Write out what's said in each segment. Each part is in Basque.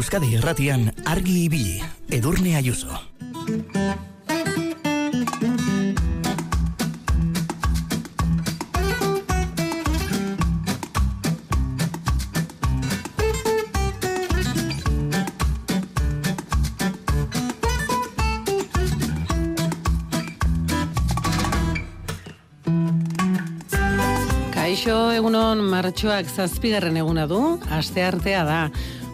Euskadi Irratian argi ibili Edurne Ayuso Kaixo, egunon martxoak zazpigarren eguna du, aste artea da.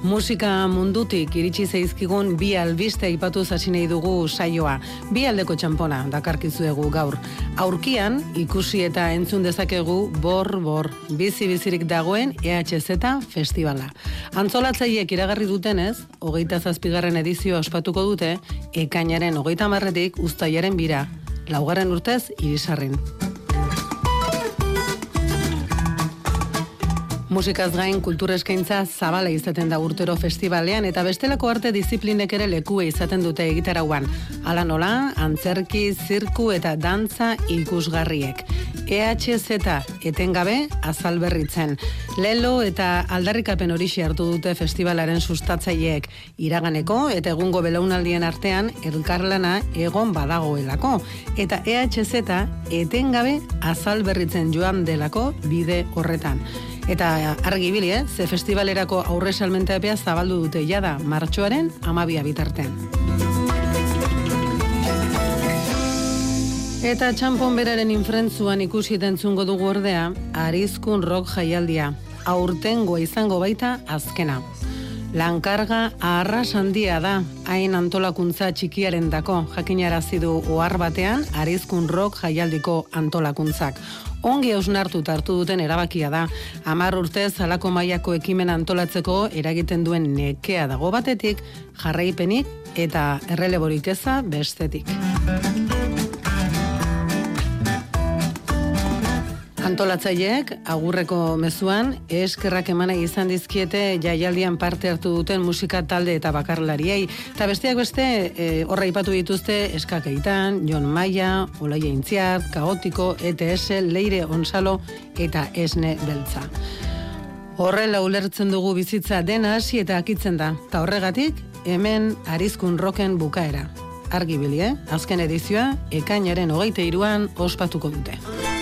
Musika mundutik iritsi zeizkigun bi albiste aipatu zasinei dugu saioa. Bi aldeko txampona dakarkizuegu gaur. Aurkian, ikusi eta entzun dezakegu bor, bor, bizi-bizirik dagoen EHZ festivala. Antzolatzaiek iragarri dutenez, hogeita zazpigarren edizio ospatuko dute, ekainaren hogeita marretik ustaiaren bira. Laugarren urtez, irisarrin. Musikaz gain kultura eskaintza zabala izaten da urtero festivalean eta bestelako arte disiplinek ere lekue izaten dute egitarauan. Hala nola, antzerki, zirku eta dantza ikusgarriek. EHZ etengabe azal berritzen. Lelo eta aldarrikapen hori hartu dute festivalaren sustatzaileek iraganeko eta egungo belaunaldien artean elkarlana egon badagoelako. Eta EHZ etengabe azal berritzen joan delako bide horretan. Eta argi bili, eh? ze festivalerako aurre salmenteapea zabaldu dute jada martxoaren amabia bitartean. Eta txampon beraren infrentzuan ikusi dentzungo dugu ordea, arizkun rock jaialdia, aurtengo izango baita azkena. Lankarga arras handia da, hain antolakuntza txikiaren dako, jakinarazi du ohar batean, arizkun rock jaialdiko antolakuntzak ongi ausnartu hartu duten erabakia da. Amar urtez halako mailako ekimen antolatzeko eragiten duen nekea dago batetik, jarraipenik eta erreleborik eza bestetik. Antolatzaileek agurreko mezuan eskerrak emana izan dizkiete jaialdian parte hartu duten musika talde eta bakarlariei. Eta besteak beste e, horra ipatu dituzte eskakeitan, Jon Maia, Olaia Intziat, Kaotiko, ETS, Leire Onsalo eta Esne Beltza. Horrela ulertzen dugu bizitza dena hasi eta akitzen da. Ta horregatik, hemen arizkun roken bukaera. Argi bili, eh? Azken edizioa, ekainaren hogeite iruan ospatuko dute.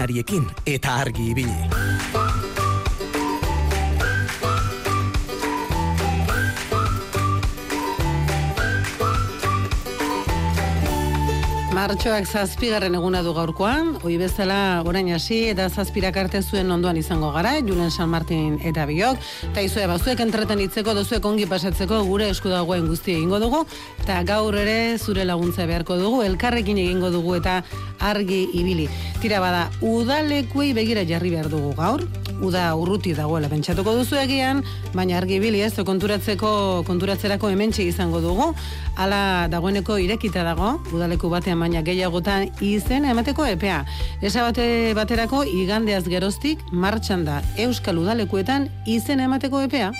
Egunariekin eta argi ibili. Martxoak zazpigarren eguna du gaurkoan, hoi bezala orain hasi eta zazpirak arte zuen ondoan izango gara, Julen San Martin eta biok, eta izue bazuek entreten itzeko, dozuek ongi pasatzeko gure esku dagoen guzti egingo dugu, eta gaur ere zure laguntza beharko dugu, elkarrekin egingo dugu eta argi ibili. Tira bada, udalekuei begira jarri behar dugu gaur, uda urruti dagoela pentsatuko duzu egian, baina argi ibili ez, konturatzeko, konturatzerako hementxe izango dugu, hala dagoeneko irekita dago, udaleku batean baina gehiagotan izen emateko epea. Esa bate baterako igandeaz geroztik martxan da Euskal Udalekuetan izen emateko epea.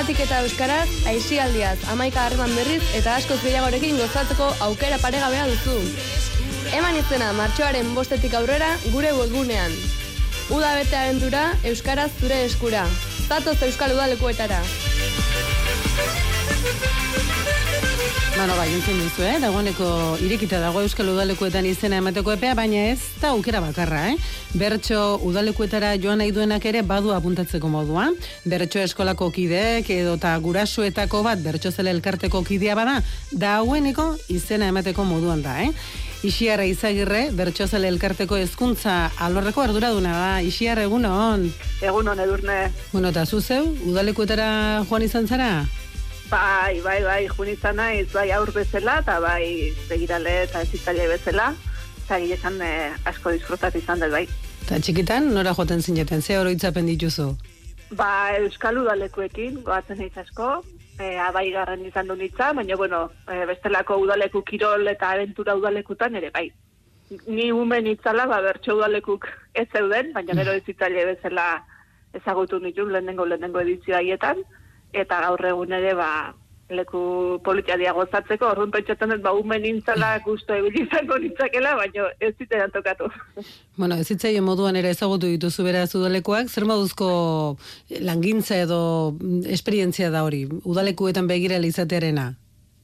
Euskaratik eta euskaraz, aixialdiaz, amaika harreman berriz eta askoz gehiagorekin gozatzeko aukera paregabea duzu. Eman izena martxoaren bostetik aurrera gure webgunean. Uda bete abentura, euskaraz zure eskura. Zatoz euskal udalekuetara. Bueno, bai, entzun duzu, eh? Dagoeneko irekita dago Euskal Udalekuetan izena emateko epea, baina ez da aukera bakarra, eh? Bertxo udalekuetara joan nahi duenak ere badu apuntatzeko modua. Bertxo eskolako kideek edo ta gurasoetako bat bertxo zele elkarteko kidea bada, dagoeneko izena emateko moduan da, eh? Ixiarra izagirre, bertxozele elkarteko hezkuntza alorreko arduraduna da. Ixiarra egun hon. Egun hon edurne. Bueno, eta zuzeu, udalekuetara joan izan zara? Bai, bai, bai, jun izan naiz, bai aur bezala, eta bai begirale eta ezitzaile bezala, eta giletan eh, asko disfrutat izan dut, bai. Eta txikitan, nora joten zineten, ze oroitzapen dituzu? Ba, Euskal Udalekuekin, goatzen naiz asko, e, abai garren izan du nitza, baina, bueno, e, bestelako udaleku kirol eta aventura udalekutan ere, bai. Ni umen itzala, ba, bertso udalekuk ez zeuden, baina gero ezitzaile bezala ezagutu nituen lehenengo lehenengo edizio haietan, eta gaur egun ere, ba, leku politia gozatzeko, orduan pentsatzen dut, ba, umen intzala gusto ebili izango nitzakela, baina ez zitean tokatu. Bueno, ez hitzaien moduan ere ezagutu dituzu beraz udalekoak, zer moduzko langintza edo esperientzia da hori, udalekuetan begira izatearena?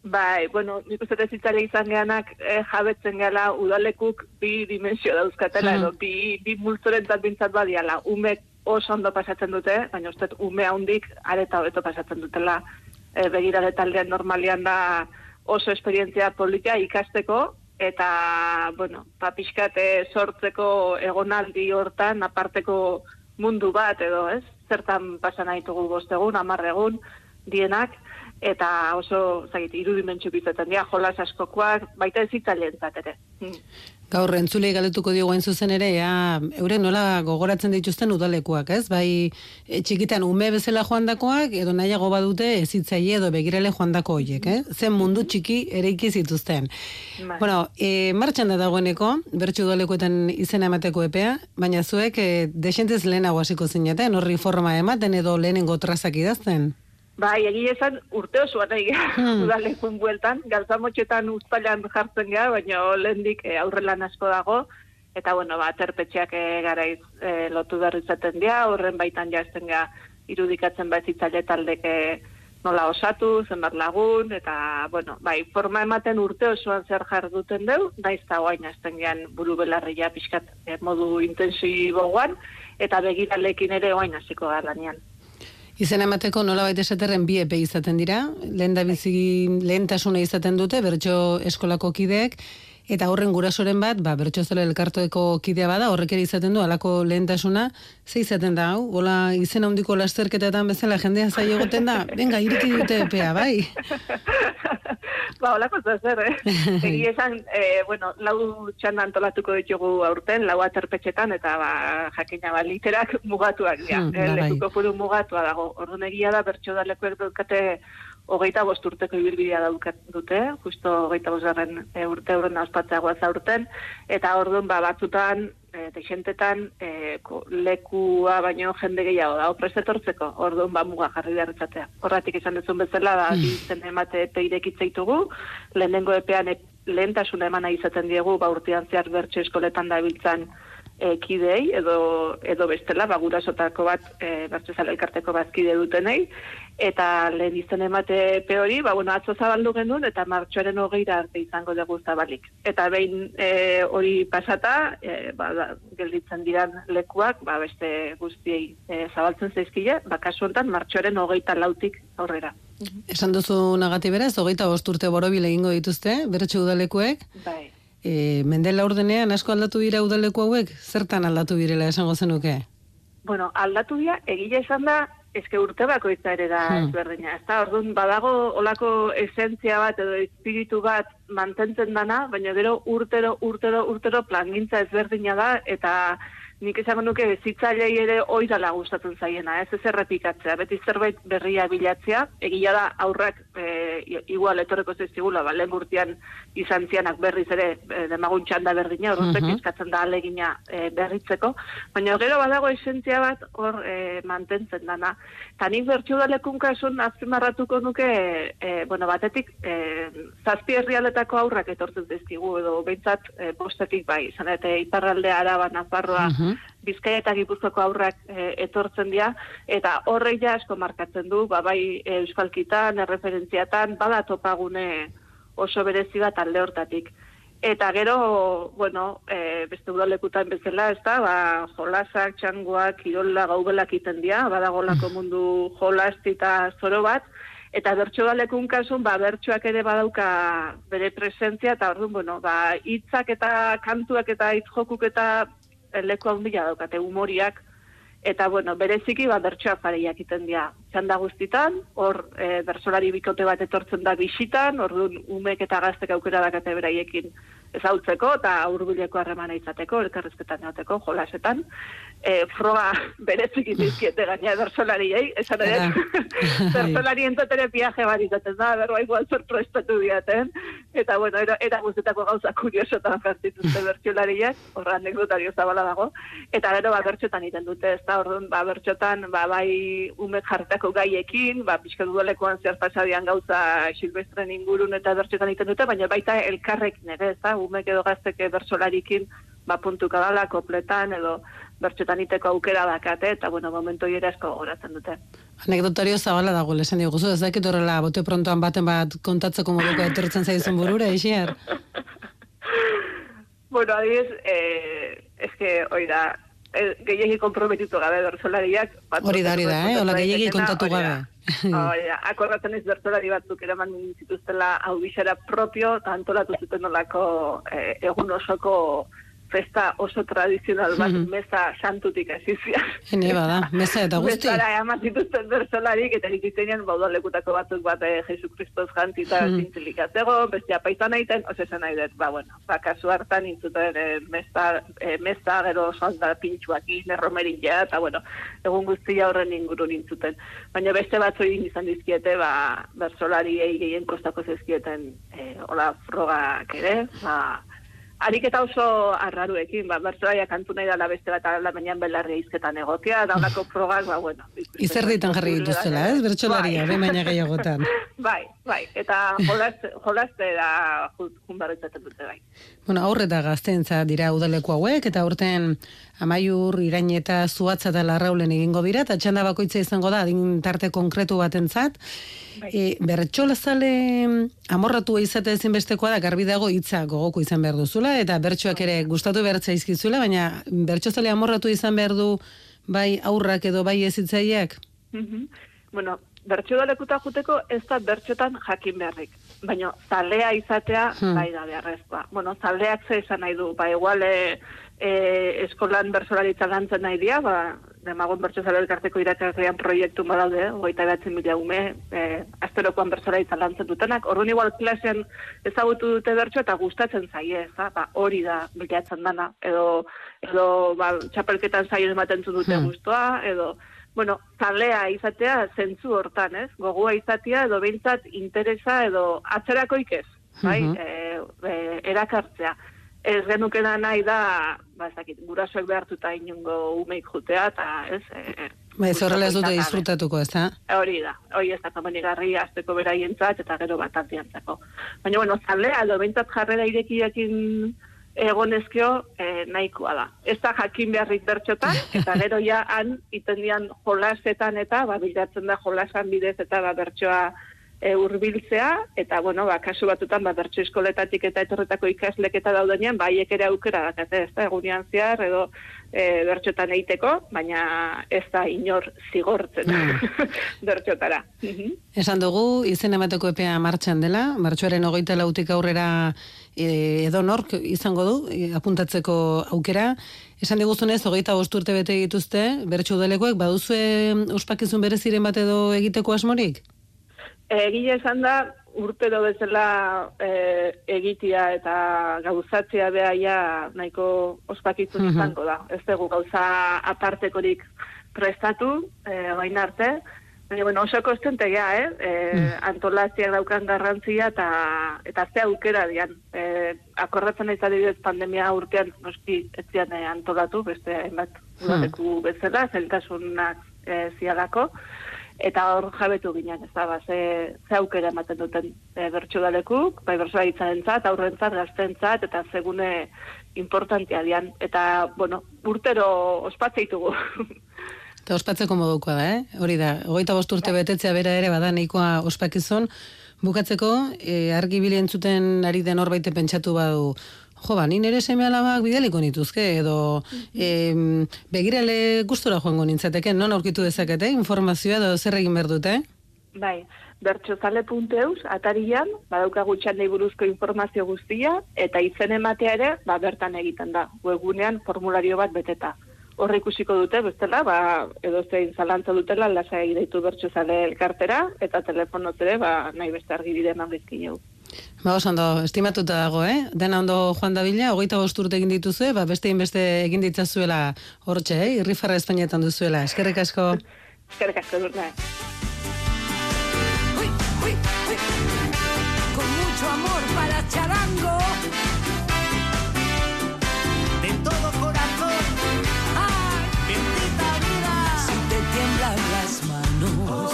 Bai, bueno, nik uste ez itzale izan geanak eh, jabetzen gala udalekuk bi dimensio dauzkatela, Mhm. edo bi, bi multzorentzat bintzat badiala. Umek oso ondo pasatzen dute, baina uste ume handik areta hobeto pasatzen dutela. E, begirale taldean normalian da oso esperientzia politia ikasteko, eta, bueno, papiskat sortzeko egonaldi hortan aparteko mundu bat edo, ez? zertan pasa nahi dugu bostegun, amarregun, dienak, eta oso, zait, irudimentxu bizaten dira, jolas askokoak, baita ezitzaileen ere. Mm. Gaur entzulei galetuko diogu hain zuzen ere, ja, euren nola gogoratzen dituzten udalekuak, ez? Bai, e, txikitan ume bezala joandakoak edo nahiago badute ezitzaile edo begirale joandako hoiek, eh? Zen mundu txiki ereiki zituzten. Bai. Bueno, e, martxan da dagoeneko, bertsu udalekuetan izena emateko epea, baina zuek e, desentez lehenago hasiko zineten, horri forma ematen edo lehenengo trazak idazten. Bai, egia esan urte osoan nahi Hmm. udalekun bueltan, galtzamotxetan uztailan jartzen gara, baina lehendik e, aurrelan asko dago, eta bueno, ba, terpetxeak e, garaiz e, lotu behar izaten dira, horren baitan jazten gara irudikatzen bat zitzaile taldeke nola osatu, zenbat lagun, eta, bueno, bai, forma ematen urte osoan zer jarduten deu, naiz eta guain azten gean buru belarria pixkat e, modu intensiboan, eta begiralekin ere guain hasiko gara lanean. Izen emateko nola baita esaterren bi epe izaten dira, lehen da bizi lehentasuna izaten dute, bertso eskolako kideek, eta horren gurasoren bat, ba, bertso zela elkartoeko kidea bada, horrek ere izaten du, alako lehentasuna, ze izaten da, hau? Bola, izen handiko lasterketetan bezala jendea zai egoten da, venga, iriki dute epea, bai? ba, holako zer, eh? Egi esan, eh, bueno, lau txanda antolatuko ditugu aurten, lau aterpetxetan, eta ba, jakina ba, literak mugatuak, ja. Hmm, Hmm, ba, bai. lekuko puru mugatua dago. Orduan egia da, bertso da lekuek daukate hogeita bost urteko ibilbidea daukat dute, justo hogeita bosgarren e, urte horren ospatzea guaz aurten, eta orduan ba, batzutan, e, deixentetan, e, ko- lekua baino jende gehiago da, prest etortzeko, orduan ba, muga jarri behar izatea. Horratik izan duzun bezala, da, Hmm. mm. emate epe irekitzeitugu, lehenengo epean e, lehentasuna emana izaten diegu, ba, urtean zehar bertso eskoletan dabiltzan e, kidei, edo, edo bestela, ba, gurasotako bat, e, bertzezale elkarteko bazkide dutenei, eta lehen izen emate epe hori, ba, bueno, atzo zabaldu genuen, eta martxoaren hogeira arte izango dugu zabalik. Eta behin e, hori pasata, e, ba, da, gelditzen diran lekuak, ba, beste guztiei e, zabaltzen zaizkile, ba, kasu honetan martxoaren hogeita lautik aurrera. Esan duzu nagati beraz, hogeita bost urte borobil egingo dituzte, bertso udalekuek, Bai. e, mendela urdenean asko aldatu dira udaleku hauek, zertan aldatu direla esango zenuke? Bueno, aldatu dira, egile esan da, eske urte bakoitza ere da Hmm. ezberdina. Ez da, orduan, badago olako esentzia bat edo espiritu bat mantentzen dana, baina gero urtero, urtero, urtero plangintza ezberdina da, eta nik esango nuke zitzailei ere oidala gustatzen zaiena, ez ez errepikatzea, beti zerbait berria bilatzea, egia da aurrak e, igual etorreko zaizkigula, ba, lehen urtean izan zianak berriz ere e, demagun txanda berdina, horrek Mhm. eskatzen da alegina e, berritzeko, baina gero badago esentzia bat hor e, mantentzen dana. Eta nik bertxu dalekun kasun azpimarratuko nuke, e, bueno, batetik e, zazpi herrialdetako aurrak etortzen dizkigu, edo behintzat e, bostetik bai, izan eta iparralde araba, nafarroa, Mhm. Bizkaia eta Gipuzkoako aurrak e, etortzen dira eta horrek ja asko markatzen du, ba, bai euskalkitan, erreferentziatan, bada topagune oso berezi bat alde hortatik. Eta gero, bueno, e, beste udalekutan bezala, ez da, ba, jolasak, txangoak, kirola, gaubelak iten dira, badagolako mundu jolasti eta zoro bat, eta bertso galekun kasun, ba, bertsoak ere badauka bere presentzia, eta orduan, bueno, ba, hitzak eta kantuak eta hitz jokuk eta leku handia daukate humoriak, eta bueno, bereziki ba bertsoa pareiak iten dira. Txanda guztitan, hor e, bersolari bikote bat etortzen da bisitan, orduan umek eta gaztek aukera dakate beraiekin ezautzeko eta hurbileko harremana izateko, elkarrezketan egoteko, jolasetan. E, froga bereziki dizkiete gaina bersolariei, esan ere, bersolari entotere piaje bat izaten da, berroa igual zer prestatu diaten, eta bueno, era, era guztetako gauza kuriosotan jartituzte bertsolariak, horra anekdotario zabala dago, eta gero ba, bertxotan iten dute, ez da, orduan, ba, bertxotan, ba, bai umek jartako gaiekin, ba, pixka dudalekoan zer pasadian gauza silvestren ingurun eta bertxotan iten dute, baina baita elkarrekin ere, ez da, umek edo gazteke bertsolarikin, ba, puntuka dala, kopletan, edo bertxotan iteko aukera dakate, eta, bueno, momentu ere asko goratzen dute. Anekdotario zabala dago, lesan diguzu, ez dakit horrela, bote prontoan baten bat kontatzeko moduko etortzen zaizun burura, isier? Bueno, adibidez, eh, es que, oida, eh, gehiagi komprometitu gabe bertsolariak. batzuk Hori da, hori da, eh? Gehiegi daitekena, kontatu gabe. Hori da, akordatzen ez bertsolari batzuk eraman zituztela audixera propio, eta antolatu zuten olako eh, egun osoko festa oso tradizional bat, Mhm. meza santutik azizia. Hene bada, meza eta guzti. Bezara, eman zituzten bersolarik, eta nik izenean baudalekutako batzuk bat eh, Jesus Kristos jantita Hmm. mm. zintzilikatego, bestia paitan egiten, ose esan nahi dut, ba, bueno, ba, kasu hartan intzuten eh, meza, eh, meza, gero salda pintxuakin, erromerilla, eta bueno, egun guztia horren inguru nintzuten. Baina beste batzu egin izan dizkiete, ba, bersolari gehien kostako zezkieten, eh, hola, frogak ere, ba, Ariketa oso arraruekin, ba, bertsoaia kantu nahi dela beste bat ala baina belarri izketan egotia, da holako frogak, ba, bueno. ikusten Izerditan jarri dituztela, ez? Bertxolaria, Bai. baina gehiagotan. bai, bai, eta jolazte, jolazte da jun barretzaten dute bai. Bueno, aurreta gaztentza dira udaleku hauek, eta aurten amaiur, irain eta zuatza eta larraulen egingo dira, eta txanda bakoitza izango da, adin tarte konkretu batentzat. Bai. E, bertxolazale amorratu izate ezinbestekoa da, garbi dago hitza gogoko izan behar duzula, eta bertsoak ere gustatu behar zaizkizula, baina bertxozale amorratu izan behar du bai aurrak edo bai ezitzaileak? Mhm. Bueno, bertso dalekuta juteko ez da bertxotan jakin beharrik. Baina zalea izatea Hmm. bai da beharrezkoa. Bueno, zaleak ze esan nahi du, ba igual e, eskolan bersolaritza lantzen nahi dia, ba, demagon bertso zale elkarteko irakaslean proiektu badaude, goita behatzen mila ume, e, asterokoan bersolaritza lantzen dutenak, orduan igual klasean ezagutu dute bertso eta gustatzen zaie, ez da? ba, hori da bilatzen dana, edo, edo ba, txapelketan zaio ematen dute Hmm. gustoa, edo, bueno, zalea izatea zentzu hortan, ez? Gogoa izatea edo behintzat interesa edo atzerakoik ez, bai? Mhm. e, e, erakartzea. Ez genukena nahi da, ba, ez dakit, gurasoek behartuta inungo umeik jutea, eta ez... E, Ba, ez horrela ez dute disfrutatuko, ez da? Hori da, hori ez da komenigarri azteko beraientzat eta gero bat antiantzako. Baina, bueno, zalea edo behintzat jarrera irekiakin egonezkio eh, nahikoa da. Ez da jakin beharrik bertxotan, eta gero ja han iten dian jolasetan eta, ba, bilatzen da jolasan bidez eta ba, e, urbiltzea, eta, bueno, ba, kasu batutan, ba, bertso eskoletatik eta etorretako ikaslek eta daudenean, ba, haiek ere aukera dakate, ez da, egunean zehar, edo e, bertxotan egiteko, baina ez da inor zigortzen bertxotara. Mhm. Esan dugu, izen emateko epea martxan dela, martxoaren hogeita lautik aurrera e, edo nork izango du, e, apuntatzeko aukera. Esan diguzunez, hogeita bost urte bete dituzte, bertxo udalekoek, baduzue ospakizun bereziren bat edo egiteko asmorik? Egile esan da, urtero bezala e, egitia eta gauzatzea behaia nahiko ospakizun Mhm. izango da. Ez dugu gauza apartekorik prestatu, e, baina arte, baina bueno, oso kostente gea, eh? E, antolatziak daukan garrantzia eta, eta ze aukera dian. E, akordatzen ez adibidez pandemia urtean noski ez zian e, antolatu, beste hainbat udaleku bezala, zeltasunak e, zialako, eta hor jabetu ginen, ez da, ba, ze, ze aukera ematen duten e, bertso dalekuk, bai bertsoa itzarentzat, aurrentzat, gaztentzat, eta segune importantia dian. Eta, bueno, urtero ospatzeitugu. Eta ospatzeko modukoa da, eh? Hori da, hogeita bost urte betetzea bera ere bada nahikoa ospakizun. Bukatzeko, e, argi entzuten ari den horbaite pentsatu badu, jo, ba, ni nire seme alabak bidaliko nituzke, edo e, begirale gustura joango nintzateke, non aurkitu dezakete, informazioa edo zer egin behar dute? bai, bertxozale.eus, atarian, badaukagu txandei buruzko informazio guztia, eta izen ematea ere, ba, bertan egiten da, webgunean formulario bat beteta. Horre ikusiko dute, bestela, ba, edo zein zalantza dutela, lasa egideitu bertxozale elkartera, eta telefonoz ere, ba, nahi beste argi bide eman bizkin Ba, oso ondo, estimatuta dago, eh? Dena ondo joan da bila, hogeita bost urte egin dituzue, ba, beste beste egin ditzazuela hortxe, eh? Irrifarra Espainietan duzuela. Eskerrik asko. Eskerrik asko uy. Con mucho amor para Charango. De todo corazón, ¡Ay! bendita vida. Si te tiemblan las manos,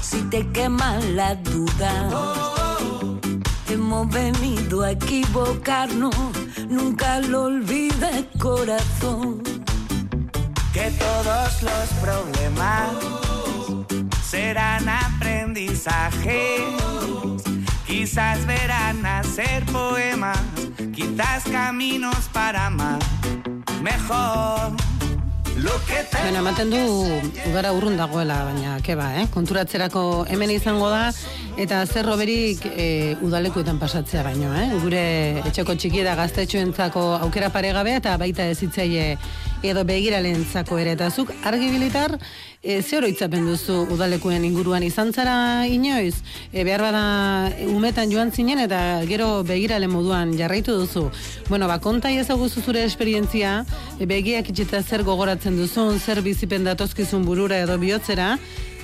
si te queman la duda, hemos venido a equivocarnos, nunca lo olvides corazón. Que todos los problemas serán aprendizajes. Quizás verán nacer poemas, quizás caminos para más. Mejor Baina, ematen du udara urrun dagoela, baina, keba, eh? Konturatzerako hemen izango da, Eta zer roberik e, udalekuetan pasatzea baino, eh? Gure etxeko txiki da gaztetxoentzako aukera paregabea eta baita ezitzaile edo begiralentzako ere. Eta zuk argi bilitar, e, ze oroitzapen duzu udalekuen inguruan? Izan zara inoiz? E, behar bada umetan joan zinen eta gero begirale moduan jarraitu duzu. Bueno, ba, konta ezaguzu zure esperientzia, e, begiak itxeta zer gogoratzen duzun, zer bizipen datozkizun burura edo bihotzera,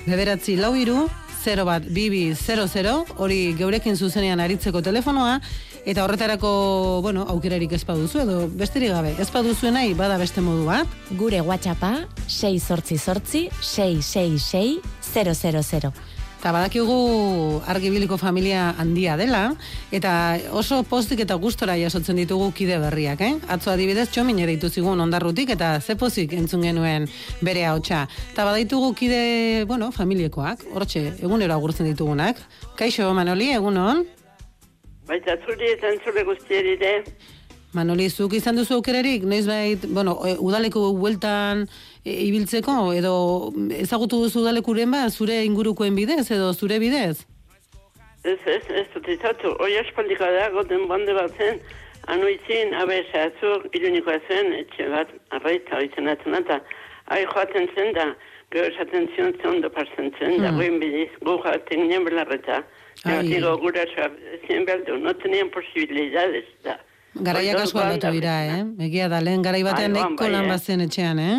bederatzi lau iru, 0 bat bibi 00, hori geurekin zuzenean aritzeko telefonoa, eta horretarako, bueno, aukerarik ez baduzu, edo besterik gabe, ez baduzu nahi, bada beste modu bat. Gure WhatsAppa 6 sortzi sortzi 666 000. Eta badakigu argibiliko familia handia dela, eta oso postik eta gustora jasotzen ditugu kide berriak, eh? Atzo adibidez txomin ere zigun ondarrutik, eta ze pozik entzun genuen bere hautsa. Eta badaitugu kide, bueno, familiekoak, hortxe, egunero agurtzen ditugunak. Kaixo, Manoli, egunon? Baita zuri eta entzule guztieri de. Manoli, zuk izan duzu aukerarik, noiz bait, bueno, e, udaleko bueltan e, ibiltzeko, edo ezagutu duzu udalekuren ba, zure ingurukoen bidez, edo zure bidez? Ez, ez, ez dut izatu. Hoi aspaldiko da, goten bande bat zen, anu itzin, abe esatzuk, irunikoa zen, etxe bat, arraita, oitzen atzen eta, ai joaten zen da, gero esaten zion zen ondo parzen zen, da, Hmm. goin bidiz, gu joaten ginen belarreta. Ai. Digo, gura du, no tenían posibilidades, da. Garaiak asko aldatu dira, eh? Egia da, lehen garai batean Bai, neko bai, lan eh. bazen etxean, eh?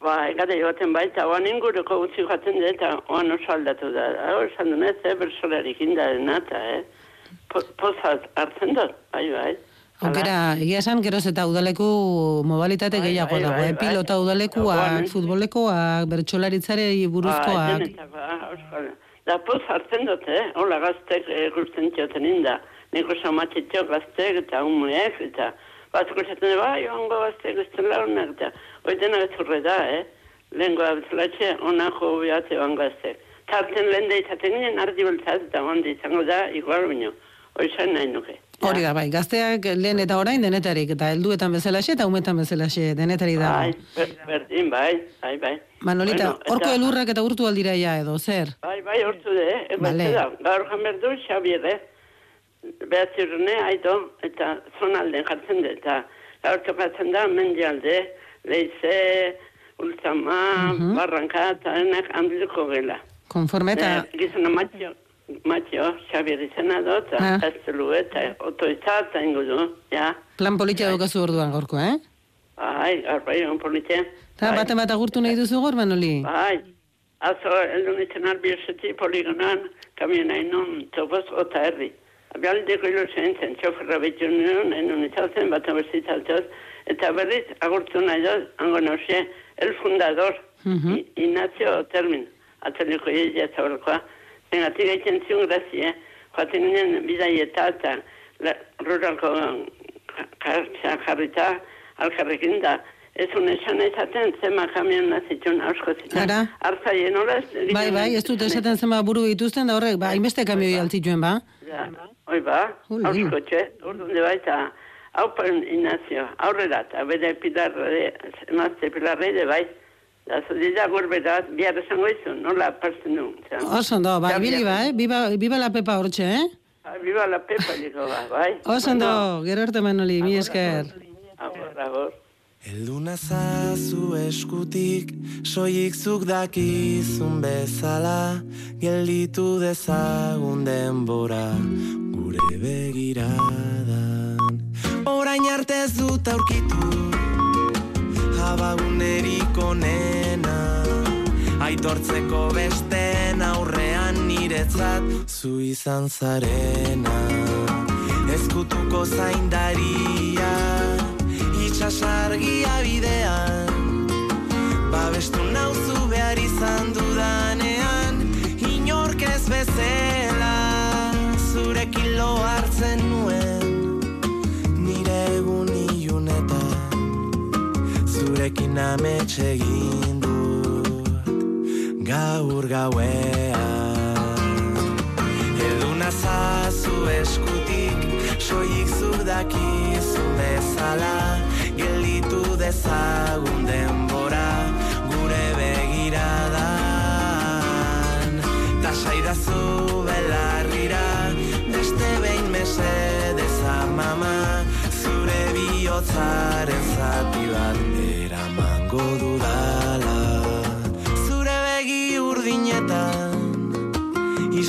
Ba, egate joaten baita, oan inguruko utzi joaten dut, eta oan oso aldatu da. Hau esan duen ez, eh, bersolarik indaren eta, eh. Po- Pozat hartzen dut, bai, bai. Aukera, egia esan, geroz eta udaleku modalitate Bai, gehiago bai, dago, bai, eh? bai. Pilota udalekuak, eh? futbolekoak, bertsolaritzarei buruzkoak. Ba, Da, poz hartzen dut, eh? Hola gaztek e, guztien txoten inda. Niko samatxetxo gaztek eta umuek, eta batzuk esaten, ba, joango gaztek guztien launak, eta hoi dena bezurre da, eh? Lehenko abetzulatxe, onako biate joan gaztek. Tarten lehen deitaten ginen ardi beltzat, eta ondi izango da, igual bino. Hoi zain nahi nuke. Hori da, bai, gazteak lehen eta orain denetarik, eta helduetan bezalaxe eta umetan bezalaxe denetari Bai, dago. ber, berdin, bai, bai, bai. Manolita, Bueno, eta- horko elurrak eta urtu aldira ja edo, zer? Bai, bai, hortu de, eh? Vale. da. Gaur jamerdu, Xabier, eh? Behatzi urne, aito, eta zonalden jartzen de, eta gaur tokatzen da, mendialde, leize, ultzama, Mhm. barranka, eta enak handiluko gela. Konforme eta... Eh, matio, matio, Xabier izena eta Ah. gaztelu, eta otoitza, eta ingo ja. Plan politia daukazu orduan gorko, eh? Bai, gaur bai, on politia. Eta Bai. baten bat agurtu nahi duzu gor, Manoli? Bai, atzo heldu nintzen albiosetik poligonan, kamiona inon, topoz, ota herri. Abialdeko hilo zen, txoferra betu nion, enon izatzen, bat abezitatoz, eta berriz, agurtu nahi dut, ango nausia, el fundador, Mhm. I- Ignacio Termin, atzeliko jeia zabalkoa. Zengatik egiten zion grazie, joaten ginen bidaieta eta la- ruralko kartxa jarrita, alkarrekin da, ez un esan ezaten, zema kamion nazitxun ausko zitzen. Ara. Horaz. Bai, bai, ez dut esaten zenba buru dituzten, da horrek, ba, hainbeste kamioi altzituen, ba? Ja, oi ba, Uli. ausko txe, urdunde baita, haupen Ignacio, aurrera, eta bere pilarre, emazte pilarre de bai. Da, zudida gurberat, bihar esango izun, nola partzen du. Oso ondo, ba, ibili ba, eh? Biba, biba la pepa hortxe, eh? Biba la pepa, digo, ba, bai. Oso ondo, gero arte Manoli, mi esker. Eldu nazazu eskutik, soilik zuk dakizun bezala, gelditu dezagun denbora, gure begiradan. Orain arte ez dut aurkitu, abagunerik onena, aitortzeko besten aurrean niretzat zu izan zarena. Ezkutuko zaindaria, itxasargia bidean, babestu nauzu behar izan dudanean, inork ez bezela, zurekin lo hartzen nuen, zurekin amets egin dut, gaur gauean. Edu nazazu eskutik, soilik zu dakizu bezala, gelditu dezagun denbora, gure begiradan. Ta saidazu bela mesedez amama Zure bihotzaren zati bat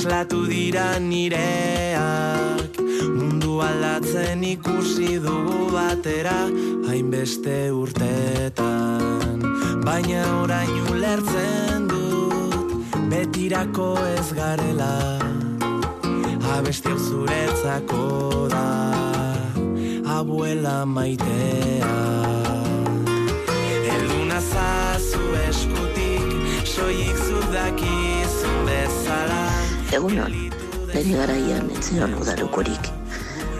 Islatu dira nireak Mundu aldatzen ikusi dugu batera Hainbeste urtetan Baina orain ulertzen dut Betirako ez garela. Abesti hau zuretzako da Abuela maitea. Elduna zazu eskutik Soik bezala Egunon, nire garaian etzion udalukorik.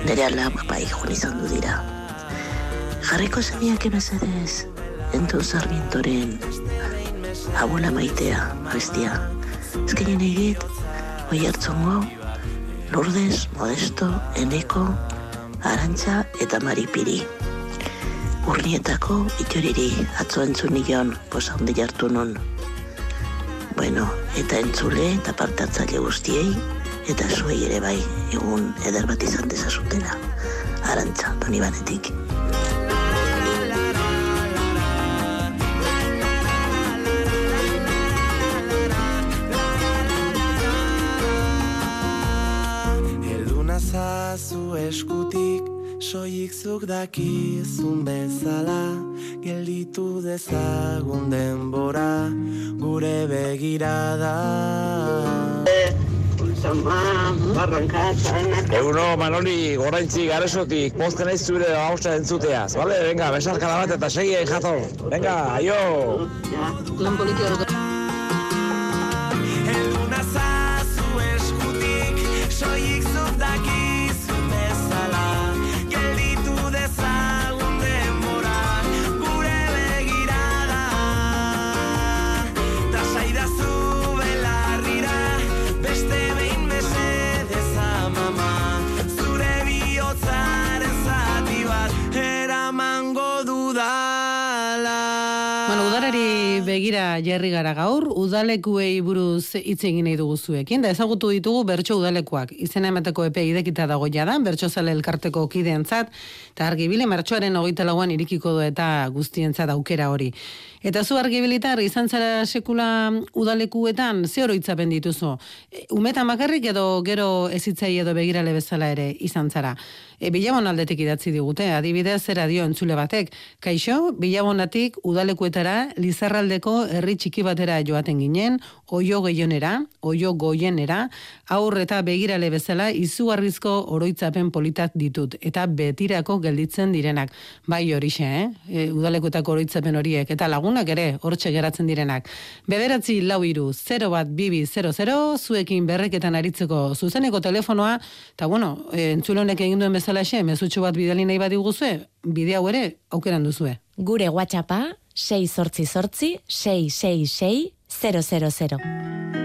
Nire alaba bai joan izan du dira. Jarriko zeniak emezedez, entun sarmientoren abuela maitea, abestia. Ezkeinen egit, oi hartzongo, Lourdes, Modesto, Eneko, Arantxa eta Maripiri. Urnietako itoriri atzo entzun nion posa handi jartu nun. Bueno, eta entzule eta parte hartzaile guztiei, eta zuei ere bai, egun eder bat izan dezazutela. Arantxa, doni banetik. Elduna zazu eskutik Soik zuk dakizun bezala Gelditu dezagun denbora Gure begirada Eguno, Manoli, goraintzi garesotik, pozten naiz zure hausta entzuteaz, bale? Venga, besarkada bat eta segi jato. Venga, aio! Lan begira jarri gara gaur, udalekuei buruz hitz egin nahi dugu zuekin, da ezagutu ditugu bertso udalekuak. Izena emateko epe idekita dago jada, bertso zale elkarteko kideentzat, eta argibile martxoaren hogeita lauan irikiko du eta guztientzat aukera hori. Eta zu argibilitar, izan zara sekula udalekuetan, ze oroitzapen dituzu? E, Umetan bakarrik edo gero ezitzai edo begirale bezala ere izan zara. E, bilabon aldetik idatzi digute, adibidez zera dio entzule batek. Kaixo, bilabonatik udalekuetara, lizarraldeko herri txiki batera joaten ginen, oio gehionera, oio goienera, aur eta begirale bezala izugarrizko oroitzapen politak ditut, eta betirako gelditzen direnak. Bai horixe, eh? E, udalekuetako oroitzapen horiek, eta lagunak ere, hortxe geratzen direnak. Bederatzi lau iru, 0 bat bibi 00, zuekin berreketan aritzeko zuzeneko telefonoa, eta bueno, e, entzule honek egin duen bezala xe, mezutxo bat bidali nahi bat diguzue, bide hau ere, aukeran duzue. Gure WhatsAppa 6 sortzi sortzi 666 000.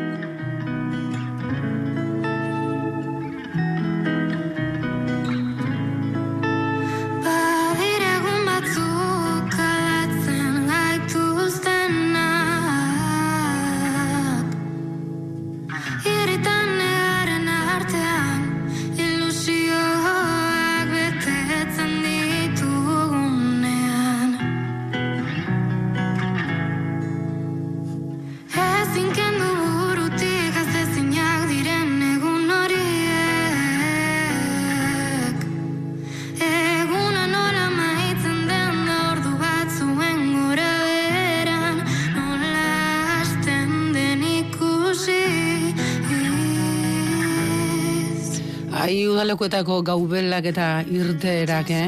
Udalekuetako gaubelak eta irteerak, eh?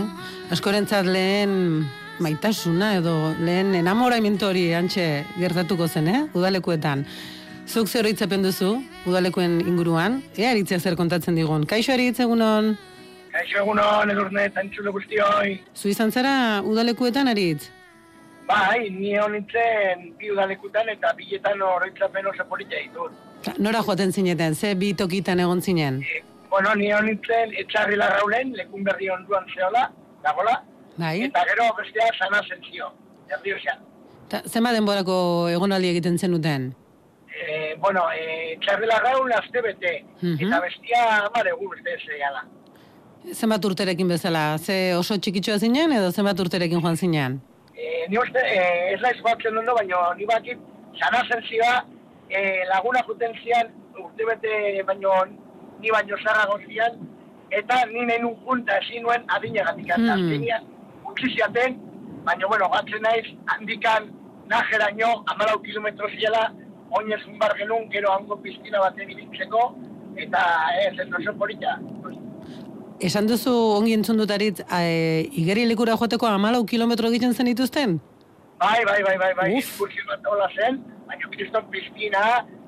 Askorentzat lehen maitasuna edo lehen enamoramentu hori antxe gertatuko zen, eh? Udalekuetan. Zuk zer hitzapen duzu, udalekuen inguruan? Ea aritzea zer kontatzen digun. Kaixo aritz egunon? Kaixo egunon, edurne, tantxulo guztioi. Zu izan zara udalekuetan aritz? Bai, ni honitzen bi udalekutan eta biletan oroitzapen oso polita ditut. Nora joaten zineten, ze bi tokitan egon zinen? Bueno, ni honitzen etxarri larraulen, lekun berri onduan zehola, dagola, Bai? eta gero bestea sana zentzio, errioxan. Ta, zenba denborako egonaldi egiten zenuten? E, bueno, e, etxarri larraun azte bete, Mhm. eta bestia amar egun beste zeiala. Zenbat urterekin bezala, ze oso txikitxoa zinen edo zenbat urterekin joan zinean? E, ni uste, e, ez naiz batzen ondo, baina ni bakit, zanazen zira, e, laguna juten zian, urte bete baino, ni baino zarrago zian, eta ni nahi nun junta ezin nuen adinegatik. Mm. Azkenian, utzi ziaten, baina, bueno, batzen naiz, handikan, najeraino, amalau kilometro ziela, oinez unbar genuen, gero hango piztina baten ibiltzeko, eta ez, ez oso polita. Esan duzu ongi entzun dutarit, e, igeri lekura joateko amalau kilometro egiten zen dituzten? Bai, bai, bai, bai, bai, eskursio bat hola zen, baina kriston piztina,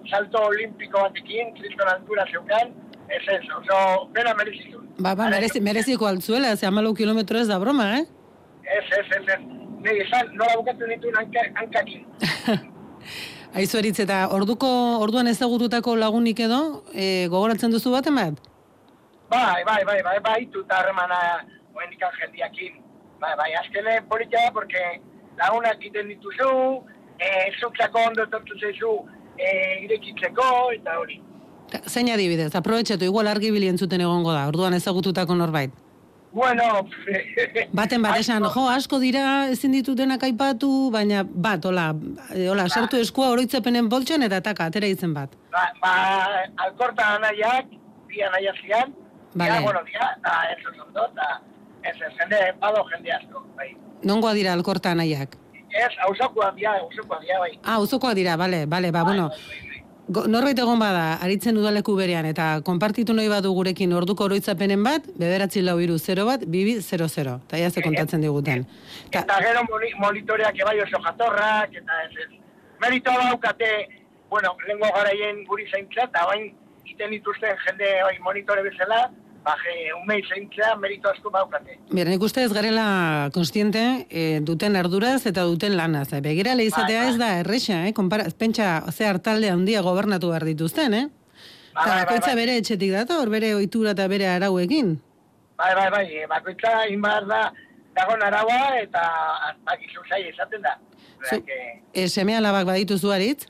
salto olimpiko batekin, kriston altura zeukan, ez ez, oso, pena merezitun. Ba, ba, merezi, mereziko altzuela, ze amalau kilometro ez da broma, eh? Ez, ez, ez, ez, nire esan, nola bukatu hanka, hankakin. Aizu eritz, eta orduko, orduan ezagututako lagunik edo, e, gogoratzen duzu baten bat? Bai, bai, bai, bai, bai, tuta harremana, oen ikan jendiakin. Bai, bai, azkene politia da, porque lagunak egiten dituzu, e, zutzako ondo etortu zeizu, e, irekitzeko, eta hori. Zein adibidez, aprobetxetu, igual argi bilien zuten egongo da, orduan ezagututako norbait. Bueno, Baten bat esan, jo, asko dira ezin ditutenak aipatu, baina bat, hola, e, hola, sartu eskua oroitzepenen boltsen eta taka, atera izen bat. ba, ba, alkorta anaiak, bi anaia zian, Vale. ja, bueno, dia, eta ez ondo, eta ez jende, bado jende asko, bai. Nongoa dira alkorta nahiak? Ez, hausakoa dia, hausakoa dia, bai. Ah, uzokoa dira, bale, bale, ba, bueno. Go, norbait egon bada, aritzen udaleku berean, eta konpartitu nahi badu gurekin orduko oroitzapenen bat, bederatzi lau iru 0 bat, bibi 0-0. Eta ja ze kontatzen diguten. Eta gero moni, monitoreak ebai oso jatorrak, eta ez ez. Meritoa daukate, bueno, lengo garaien guri zaintza, eta bain iten dituzten jende bai, monitore bezala, ba, je, umei zaintza, merito asko. Bera, nik uste ez garela konstiente e, duten arduraz eta duten lanaz. E, Begirale izatea ez da erresa, eh? Konpara, pentsa, ze hartalde handia gobernatu behar dituzten, eh? Eta bai, bakoitza bai. bere etxetik dator, bere ohitura eta bere arauekin. Bai, bai, bai, e, bakoitza inbar da, dago araua, eta bakizu zai esaten da. Zu, e, seme alabak badituzu aritz,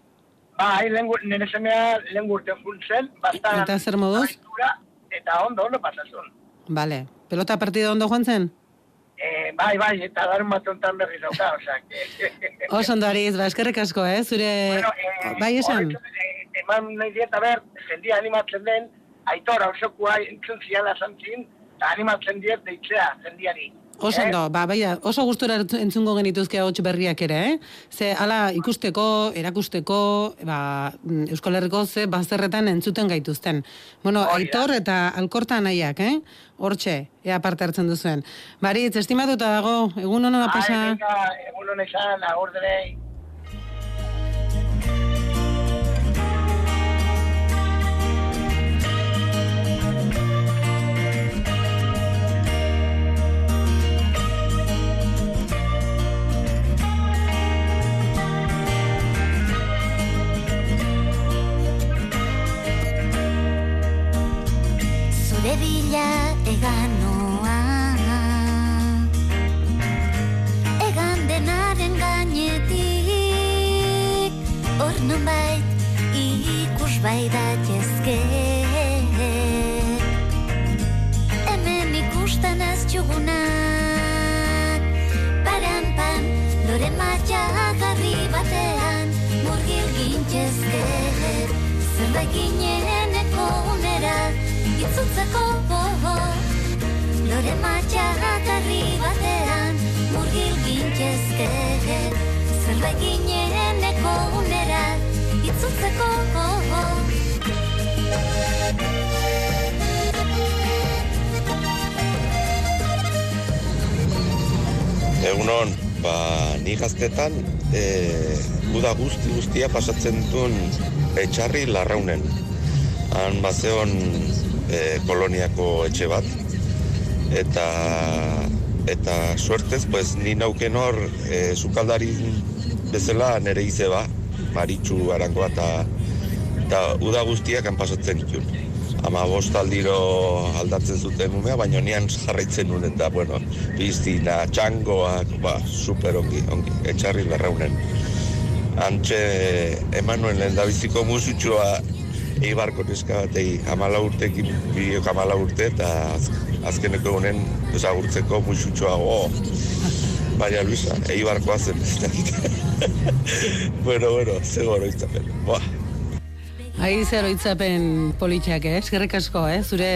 Bai, lehen, gu- nire semea lehen urte juntzen, bastan eta zer moduz? aventura, eta ondo, ondo pasazun. Bale. Pelota partida ondo joan zen? Eh, bai, bai, eta darun bat ontan berri dauka, osea, que... Oso ondo aritz, ba, eskerrik asko, eh? Zure... bai esan? Eh, eman nahi diet, aber, jendia animatzen den, aitor hausokua entzun ziala zantzin, eta animatzen diet deitzea jendiari. Oso Eh? ondo, ba, baia, oso gustura entzungo genituzke hots berriak ere, eh? Ze, ala, ikusteko, erakusteko, ba, Euskal Herriko ze bazterretan entzuten gaituzten. Bueno, aitor eta alkorta nahiak, eh? Hortxe, ea parte hartzen duzuen. Baritz, estimatuta dago, egun hona pasa. Ai, venga, egun hona izan, agur denei. Bila eganoa Egan denaren gainetik Hor nonbait ikus bai datezke Hemen ikusten ez txugunak Paran pan, lore matxagarri batean Murgil gintezke. Zerbait gineneko unera Itzutzeko bobo Lore matxagarri batean Murgil gintezke Zerbait gineneko unera Itzutzeko bobo Egunon, ba, ni gaztetan, e, uda guzti guztia pasatzen duen etxarri larraunen. Han bazeon e, koloniako etxe bat, eta eta suertez, pues, ni nauken hor e, sukaldari bezala nere izeba, maritxu arangoa eta eta uda guztiak pasatzen ditun. Ama bost aldiro aldatzen zuten umea, baina nian jarraitzen nuen eta, bueno, piztina, txangoak, ba, super ongi, ongi, etxarri larraunen. Antxe, emanuen lehen da biziko musutxoa eibarko neska batei amala urtekin, bideok amala urte, eta az, azkeneko honen pues, agurtzeko muixutxoago. Baina, Luisa, eibarkoa zen, ez bueno, bueno, zego oroitzapen. Buah. Ai, zer oroitzapen politxak, eh? Eskerrik asko, eh? Zure,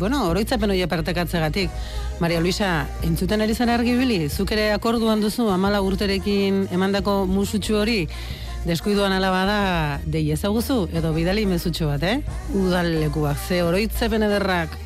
bueno, oroitzapen hori partekatzegatik. Maria Luisa, entzuten ari zara argi bili? Zuk ere akorduan duzu amala urterekin emandako musutxu hori? Deskuiduan alaba da, dei ezaguzu, edo bidali mezutxo bat, eh? Udal lekuak, ze oroitzapen ederrak.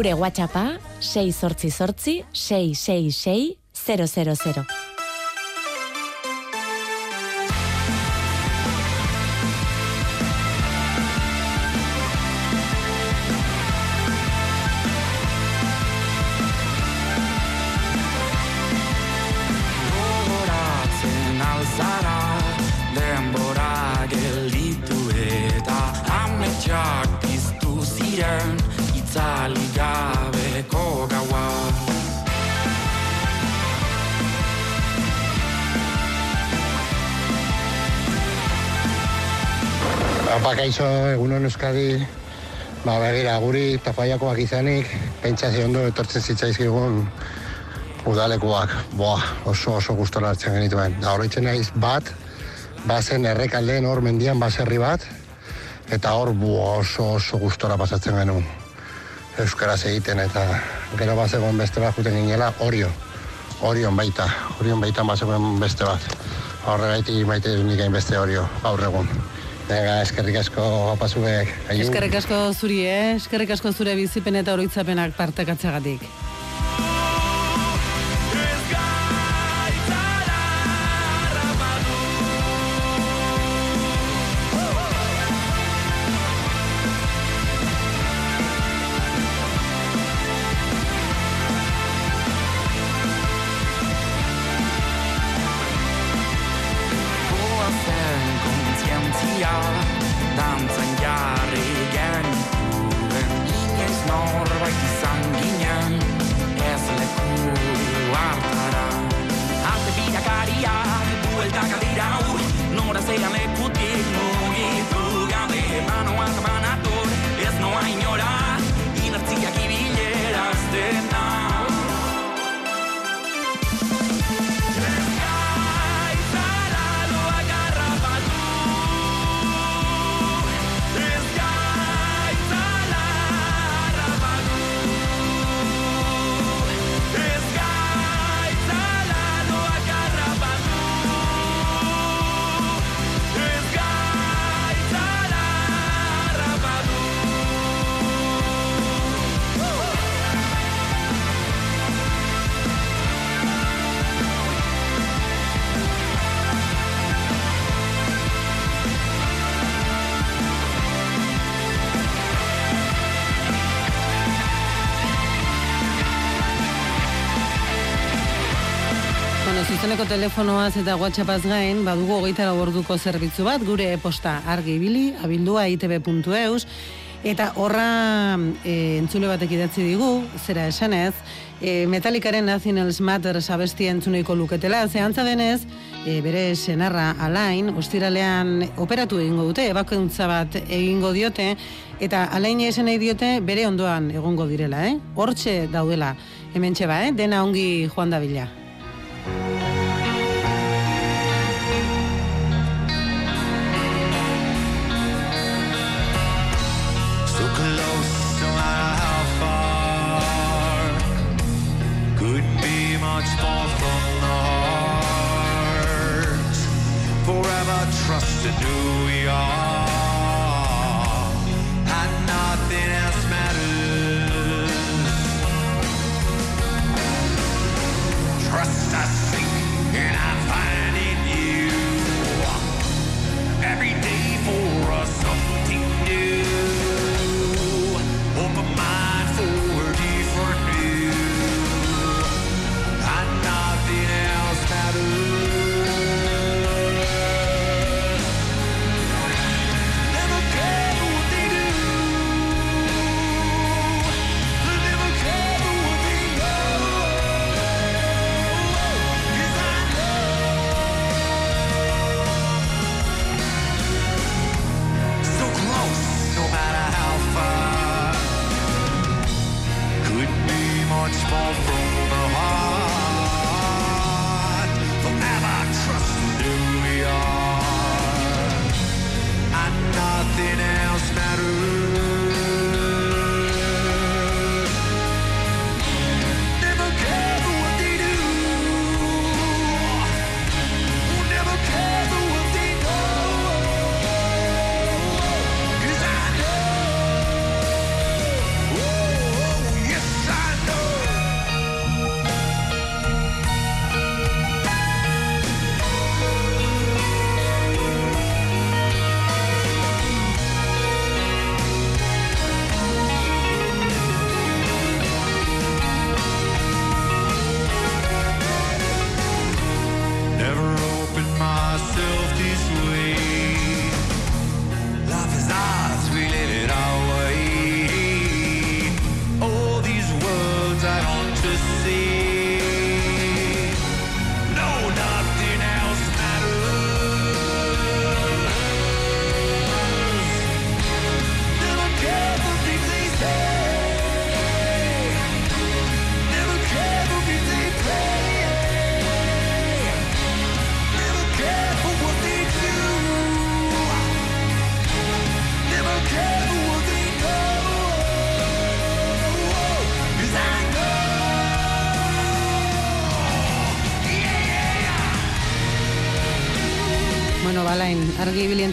Gure WhatsAppa 688 666 000. Kaixo, egunon euskadi, ba, begira, guri tapaiakoak izanik, pentsa ze ondo etortzen zitzaizkigun udalekuak, boa, oso oso gustora hartzen genituen. Da, oroitzen naiz bat, bazen errekaldeen hor mendian baserri bat, eta hor boa, oso oso gustora pasatzen genuen. Euskaraz egiten eta gero bazegoen beste bat juten ginela, orio. Orion baita, orion baita bazegoen beste bat. Horregaitik maite dut nik beste orio, gaur egun. Venga, eskerrik asko apasuek. Aio. Eskerrik asko zuri, eh? Eskerrik asko zure bizipen eta oroitzapenak partekatzegatik. Zuzeneko telefonoaz eta WhatsAppaz gain, badugu hogeita orduko zerbitzu bat, gure e-posta argi ibili, abildua itb.eus, eta horra e, entzule batek idatzi digu, zera esanez, e, Metallicaren Nothing Else Matters abestia entzuneiko luketela, ze antza denez, e, bere senarra Alain, ostiralean operatu egingo dute, ebakuntza bat egingo diote, eta Alain esan nahi diote bere ondoan egongo direla, eh? Hortxe daudela, hemen txeba, eh? Dena ongi joan da bila.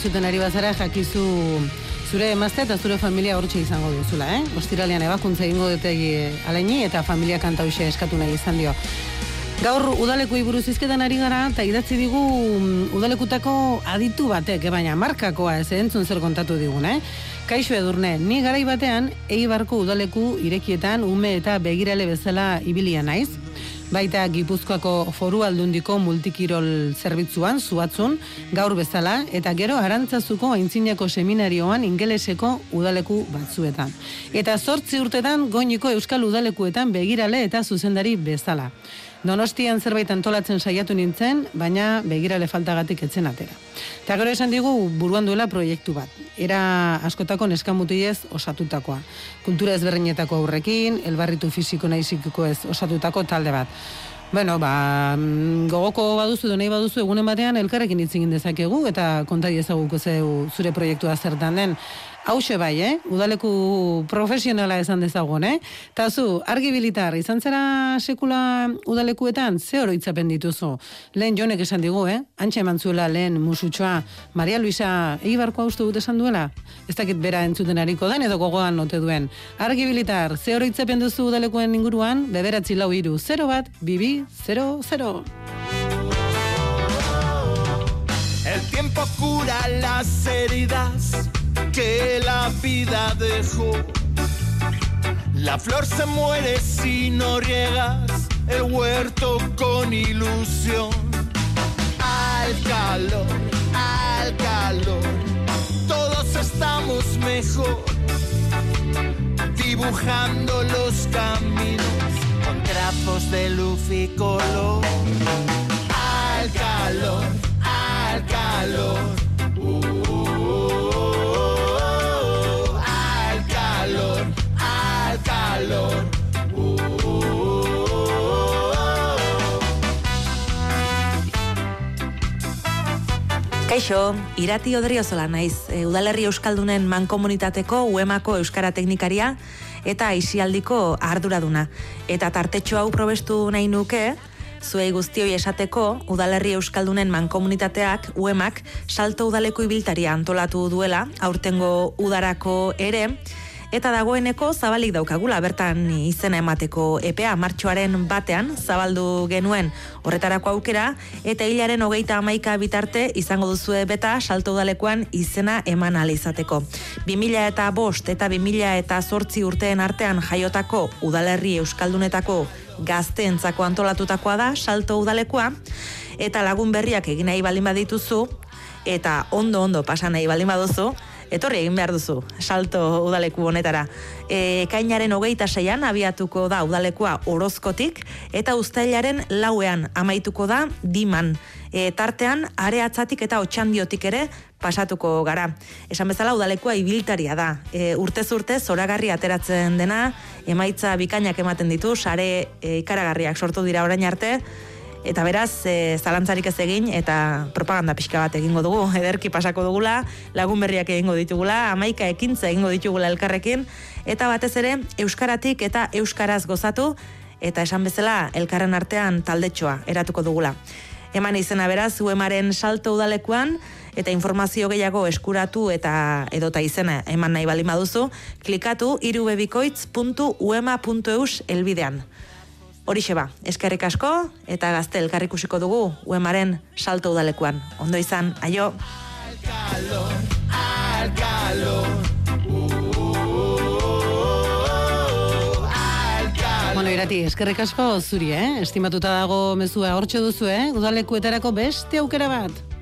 Entzuten ari bazara, jakizu zure emazte eta zure familia hortxe izango duzula, eh? Ostiralean ebakuntza egingo dute eh, alaini eta familia kanta hoxe eskatu nahi izan dio. Gaur udaleku buruz izketan ari gara, eta idatzi digu mm, udalekutako aditu batek, eh, baina markakoa ez entzun zer kontatu digun, eh? Kaixo edurne, ni garai batean, eibarko udaleku irekietan ume eta begirale bezala ibilia naiz. Baita Gipuzkoako foru aldundiko multikirol zerbitzuan, zuatzun, gaur bezala, eta gero arantzazuko aintzinako seminarioan ingeleseko udaleku batzuetan. Eta zortzi urtetan goiniko euskal udalekuetan begirale eta zuzendari bezala. Donostian zerbait antolatzen saiatu nintzen, baina begirale faltagatik etzen atera. Eta gero esan digu buruan duela proiektu bat. Era askotako neskamutiez osatutakoa. Kultura ezberdinetako aurrekin, elbarritu fisiko naizikiko ez osatutako talde bat. Bueno, ba, mm, gogoko baduzu, nahi baduzu, egunen batean elkarrekin hitz egin dezakegu eta konta diezaguko zeu zure proiektua zertan den. Hauxe bai, eh? Udaleku profesionala esan dezagun, eh? Ta zu, argi bilitar, izan zera sekula udalekuetan, ze oroitzapen dituzu? Lehen jonek esan digu, eh? Antxe eman zuela lehen musutxoa, Maria Luisa, eibarko haustu dut esan duela? Ez dakit bera entzuten hariko den edo gogoan ote duen. Argi bilitar, ze oroitzapen duzu udalekuen inguruan, bederatzi lau iru, 0 bat, bibi, 0, 0. El tiempo cura las heridas que la vida dejó. La flor se muere si no riegas el huerto con ilusión. Al calor, al calor, todos estamos mejor. Dibujando los caminos con trazos de luz y color. Al calor, al calor. Kaixo, irati odriozola naiz, e, udalerri euskaldunen mankomunitateko uemako euskara teknikaria eta aisialdiko arduraduna. Eta tartetxo hau probestu nahi nuke, zuei guztioi esateko udalerri euskaldunen mankomunitateak uemak salto udaleko ibiltaria antolatu duela, aurtengo udarako ere, eta dagoeneko zabalik daukagula bertan izena emateko epea martxoaren batean zabaldu genuen horretarako aukera eta hilaren hogeita amaika bitarte izango duzue beta salto udalekoan izena eman ahal izateko. 2000 eta bost eta 2000 eta zortzi urteen artean jaiotako udalerri euskaldunetako gazteentzako antolatutakoa da salto udalekoa eta lagun berriak egin nahi baldin badituzu eta ondo ondo pasa nahi baldin baduzu etorri egin behar duzu, salto udaleku honetara. E, kainaren hogeita seian abiatuko da udalekua orozkotik, eta ustailaren lauean amaituko da diman. E, tartean, areatzatik eta otxandiotik ere pasatuko gara. Esan bezala udalekua ibiltaria da. E, urtez urte zoragarri ateratzen dena, emaitza bikainak ematen ditu, sare e, ikaragarriak sortu dira orain arte, Eta beraz, e, zalantzarik ez egin, eta propaganda pixka bat egingo dugu, ederki pasako dugula, lagun berriak egingo ditugula, amaika ekintza egingo ditugula elkarrekin, eta batez ere, euskaratik eta euskaraz gozatu, eta esan bezala, elkarren artean taldetxoa eratuko dugula. Eman izena beraz, uemaren salto udalekuan, eta informazio gehiago eskuratu eta edota izena eman nahi bali maduzu, klikatu irubebikoitz.uema.eus elbidean. Horixe ba, eskerrik asko eta gazte elkarrikusiko dugu uemaren salto udalekuan. Ondo izan, aio! Al. Bueno, irati, eskerrik asko zuri, eh? Estimatuta dago mezua hortxe duzu, eh? Udalekuetarako beste aukera bat.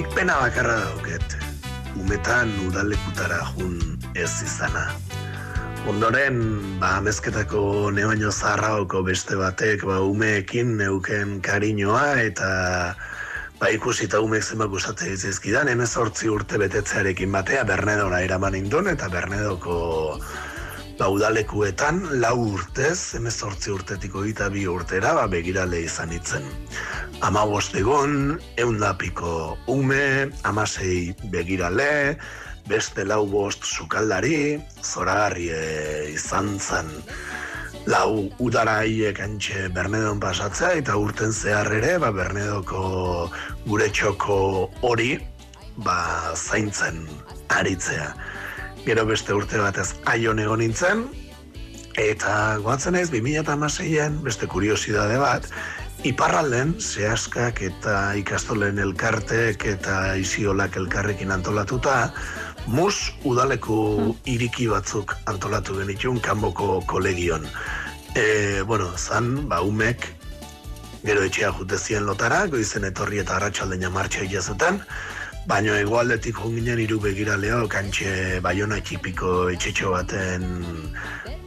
Nik pena bakarra dauket. Umetan udalekutara jun ez izana. Ondoren, ba, amezketako neoño zaharraoko beste batek, ba, umeekin neuken kariñoa eta ba, ikusita umeek zenbat gustatzen zizkidan, emezortzi urte betetzearekin batea, Bernedora eraman indun, eta Bernedoko ba, udalekuetan lau urtez, emezortzi urtetiko gita bi urtera, ba, begirale izan itzen. Ama egon, eundapiko ume, amasei begirale, beste lau bost sukaldari, zoragarri e, izan zen lau udaraiek antxe Bernedon pasatzea eta urten zehar ere, ba, Bernedoko gure txoko hori ba, zaintzen aritzea. Gero beste urte batez aion egon nintzen, eta goatzen ez, 2006an beste kuriosidade bat, Iparralden, zehaskak eta ikastolen elkartek eta isiolak elkarrekin antolatuta, mus udaleku iriki batzuk antolatu genitun kanboko kolegion. E, bueno, zan, ba, umek, gero etxea jute zien lotara, goizen etorri eta arratsaldeina martxa iazuten, baino egoaldetik junginen hiru begiraleo kantxe baiona txipiko etxetxo baten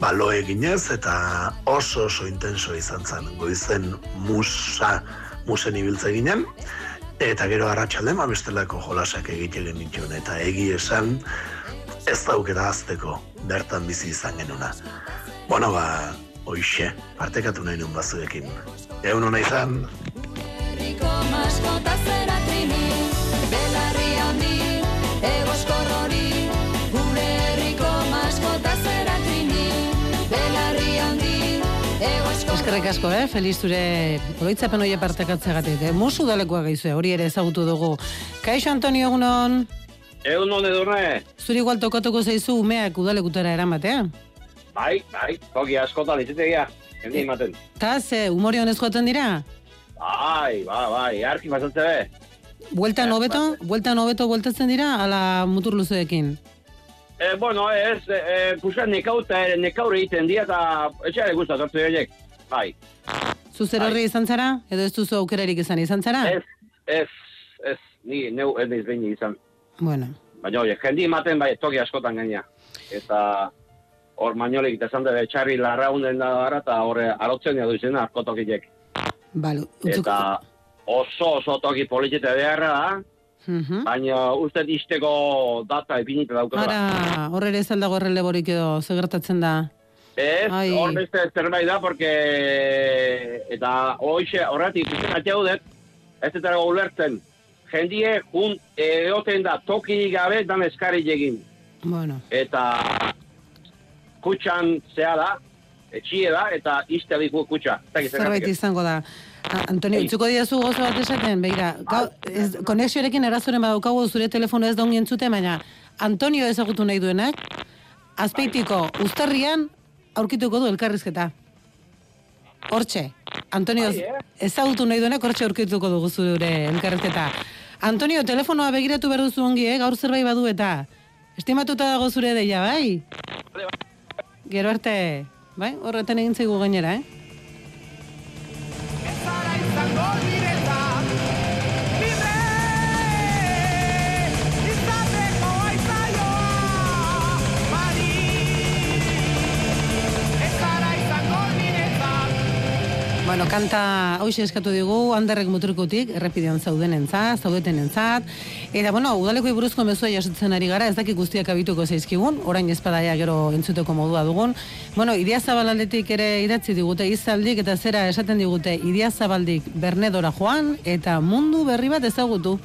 balo eginez eta oso oso intenso izan zen goizen musa musen ibiltze ginen eta gero arratsalde ma bestelako jolasak egite genituen eta egi esan ez dauketa azteko bertan bizi izan genuna. Bueno, ba, hoixe, partekatu nahi nun bazuekin. Egun hona izan, Eskerrik asko, eh? Feliz zure oroitzapen hoie partekatzeagatik. Eh? Musu dalekoa gaizue, hori ere ezagutu dugu. Kaixo Antonio egunon, Egun hon edurne, zuri igual tokatuko zaizu umeak udalekutara eramatea. bai, bai, toki askotan itzetegia, hendi ematen. Ta ze, umori honez joaten dira? Bai, bai, bai, arki pasatze be. Bueltan hobeto, bueltan hobeto bueltatzen dira, ala mutur luzeekin. E, bueno, ez, e, puskan nekauta, nekaure egiten dira eta etxeare guztat hartu horiek. Bai, Zu zer horri izan zara? Edo ez duzu aukerarik izan izan zara? ez, ez, ez, ni neu ez naiz behin izan. Bueno, Baina hori, jendi ematen bai toki askotan gaina. Eta hor mainolik eta esan dut txarri larraunden da gara eta horre arotzen du izena arkotokilek. balu. Eta oso oso toki politite beharra da, Mhm. baina uste isteko data ipinite daukela. Ara, horre ere ez aldago erreleborik edo, ze gertatzen da. Ez, hor beste zerbait da, porque... Eta hoxe, horretik, izan atxau dut, ez dago ulertzen. Jendie, jun, egoten da, toki gabe, dan eskari egin. Bueno, Eta kutxan zea da, etxie da, eta iste diku kutxa. Zerbait izango da. Antonio, utzuko diazu gozo bat esaten, begira, gau, ez, konexioarekin arazoren badaukagu zure telefono ez da ongi entzute, baina Antonio ezagutu nahi duenak, azpeitiko uztarrian aurkituko du elkarrizketa. Hortxe, Antonio Bai, eh? ezagutu nahi duenak hortxe aurkituko dugu zure elkarrizketa. Antonio, telefonoa begiratu behar duzu ongi, eh? gaur zerbait badu eta estimatuta dago zure deia, bai? Gero arte, bai? Horretan egin zaigu gainera, eh? Bueno, kanta hauxe eskatu digu, handerrek muturkutik, errepidean zaudenentzat, zaudetenentzat. Eta, bueno, udaleko buruzko mezua jasotzen ari gara, ez dakik guztiak abituko zaizkigun, orain ezpadaia gero entzuteko modua dugun. Bueno, Idia Zabalaldetik ere idatzi digute izaldik eta zera esaten digute Idia Zabaldik Bernedora joan eta mundu berri bat ezagutu.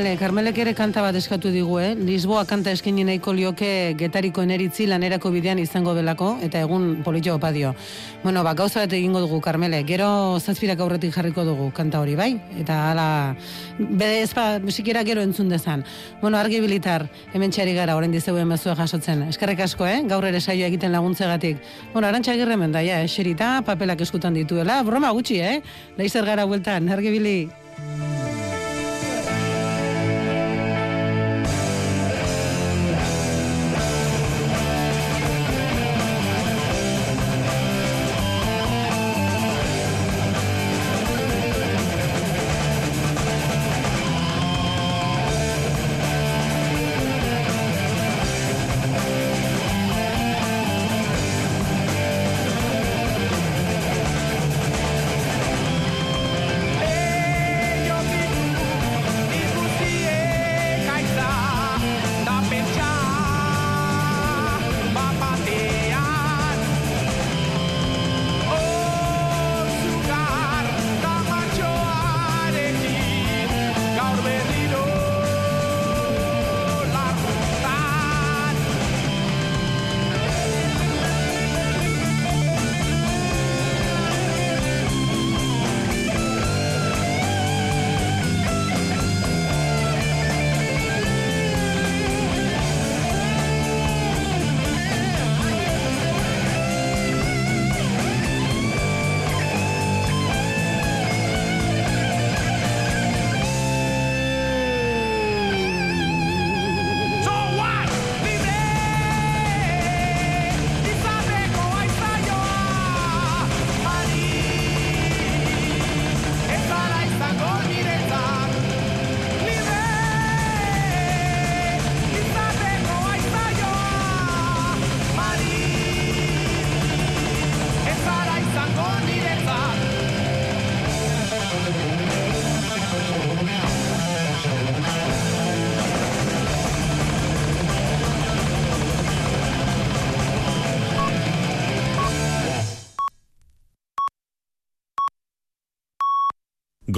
Carmele, Carmelek ere kanta bat eskatu digu, eh? Lisboa kanta eskaini nahiko lioke getariko eneritzi lanerako bidean izango delako, eta egun politxo opa dio. Bueno, ba, gauza bat egingo dugu, Carmele, gero zazpirak aurretik jarriko dugu kanta hori, bai? Eta hala, bede ez ba, sikiera gero entzun dezan. Bueno, argi bilitar, hemen txari gara, orain dizeuen mezua jasotzen. Eskerrek asko, eh? Gaur ere saio egiten laguntzegatik. Bueno, arantxa agirre menda, ja, eserita, papelak eskutan dituela, broma gutxi, eh? Leizer gara bueltan, argi bili.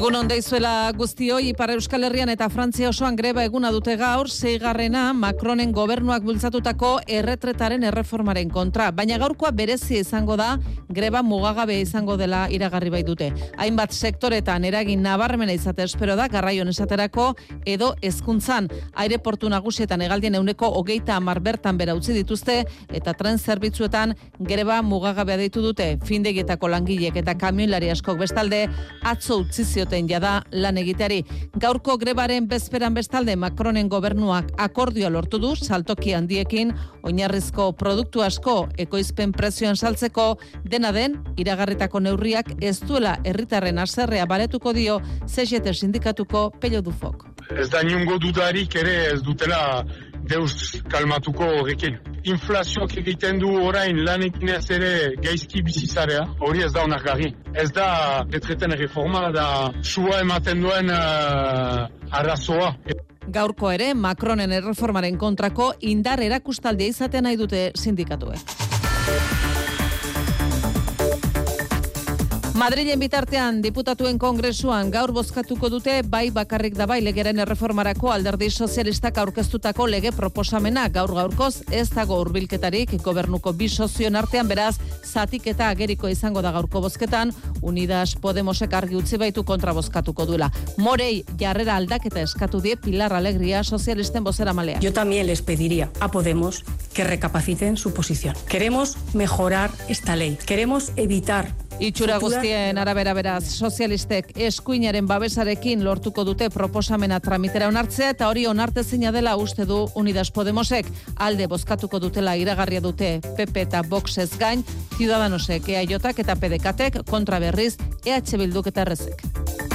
Egun on deizuela guztioi, Ipar Euskal Herrian eta Frantzia osoan greba eguna dute gaur, zeigarrena Macronen gobernuak bultzatutako erretretaren erreformaren kontra. Baina gaurkoa berezia izango da, greba mugagabe izango dela iragarri bai dute. Hainbat sektoretan eragin nabarmena izate espero da, garraion esaterako, edo hezkuntzan aireportu nagusietan egaldien euneko hogeita amar bertan bera utzi dituzte, eta tren zerbitzuetan greba mugagabea deitu dute, findegietako langilek eta kamionlari askok bestalde, atzo utzi zioten jada lan egiteari. Gaurko grebaren bezperan bestalde Macronen gobernuak akordioa lortu du saltoki handiekin oinarrizko produktu asko ekoizpen prezioan saltzeko dena den iragarritako neurriak ez duela herritarren haserrea baretuko dio CGT sindikatuko Pello Dufok. Ez da inungo dudarik ere ez dutela deus kalmatuko horrekin. Inflazioak egiten du orain lanekin ez ere gaizki bizizarea, hori ez da onargarri. Ez da retreten reforma, da sua ematen duen uh, arrazoa. Gaurko ere Macronen erreformaren kontrako indar erakustaldia izaten nahi dute sindikatuek. Madrilen bitartean diputatuen kongresuan gaur bozkatuko dute bai bakarrik da bai legeren erreformarako alderdi sozialistak aurkeztutako lege proposamena gaur gaurkoz ez dago hurbilketarik gobernuko bi sozioen artean beraz zatik eta ageriko izango da gaurko bozketan Unidas Podemosek argi utzi baitu kontra bozkatuko duela. Morei jarrera aldaketa eskatu die Pilar Alegria sozialisten bozera malea. Yo también les pediría a Podemos que recapaciten su posición. Queremos mejorar esta ley. Queremos evitar Itxura guztien arabera beraz, sozialistek eskuinaren babesarekin lortuko dute proposamena tramitera onartzea eta hori onartezina dela uste du Unidas Podemosek alde bozkatuko dutela iragarria dute PP eta Vox ez gain, Ciudadanosek, EAJak eta PDKtek kontra berriz EH Bilduk eta Errezek.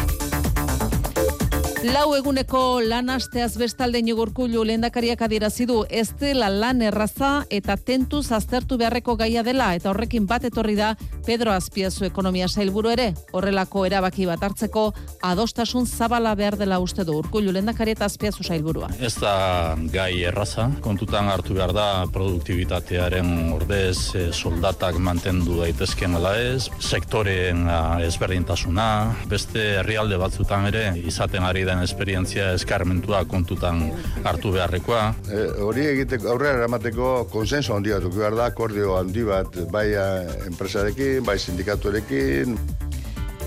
Lau eguneko lan asteaz bestalde inugurkulu lehendakariak adierazi du ez dela lan erraza eta tentuz aztertu beharreko gaia dela eta horrekin bat etorri da Pedro Azpiazu ekonomia sailburu ere. Horrelako erabaki bat hartzeko adostasun zabala behar dela uste du urkullu lehendakari eta Azpiazu sailburua. Ez da gai erraza, kontutan hartu behar da produktibitatearen ordez eh, soldatak mantendu daitezken ala ez, sektoreen ah, ezberdintasuna, beste herrialde batzutan ere izaten ari den esperientzia eskarmentua kontutan hartu beharrekoa. E, hori egiteko aurrera eramateko konsenso handi bat, da, akordio handi bat, bai eh, enpresarekin, bai sindikatuarekin,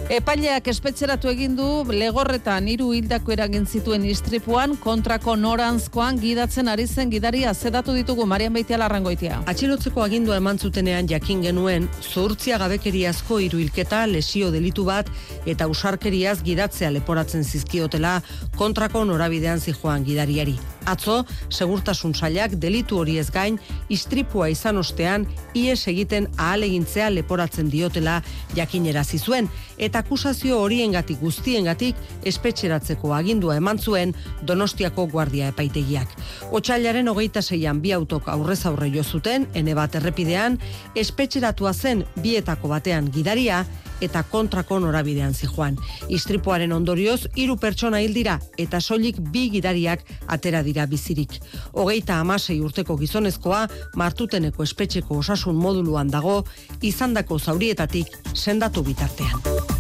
Epaileak espetxeratu egin du legorretan hiru hildako eragin zituen istripuan kontrako noranzkoan gidatzen ari zen gidaria zedatu ditugu Marian Beitia Larrangoitia. Atxilotzeko agindua eman zutenean jakin genuen zurtzia gabekeriazko hiru hilketa lesio delitu bat eta usarkeriaz gidatzea leporatzen zizkiotela kontrako norabidean zijoan gidariari. Atzo, segurtasun sailak delitu hori ez gain, istripua izan ostean, ies egiten ahalegintzea leporatzen diotela jakinera zizuen, eta akusazio horiengatik guztiengatik espetxeratzeko agindua eman zuen Donostiako Guardia Epaitegiak. Otsailaren hogeita zeian bi autok aurrez aurre jo zuten, ene bat errepidean, espetxeratua zen bietako batean gidaria, eta kontrako norabidean zijoan. Istripuaren ondorioz, hiru pertsona hil dira eta soilik bi gidariak atera dira bizirik. Hogeita amasei urteko gizonezkoa, martuteneko espetxeko osasun moduluan dago, izandako zaurietatik sendatu bitartean.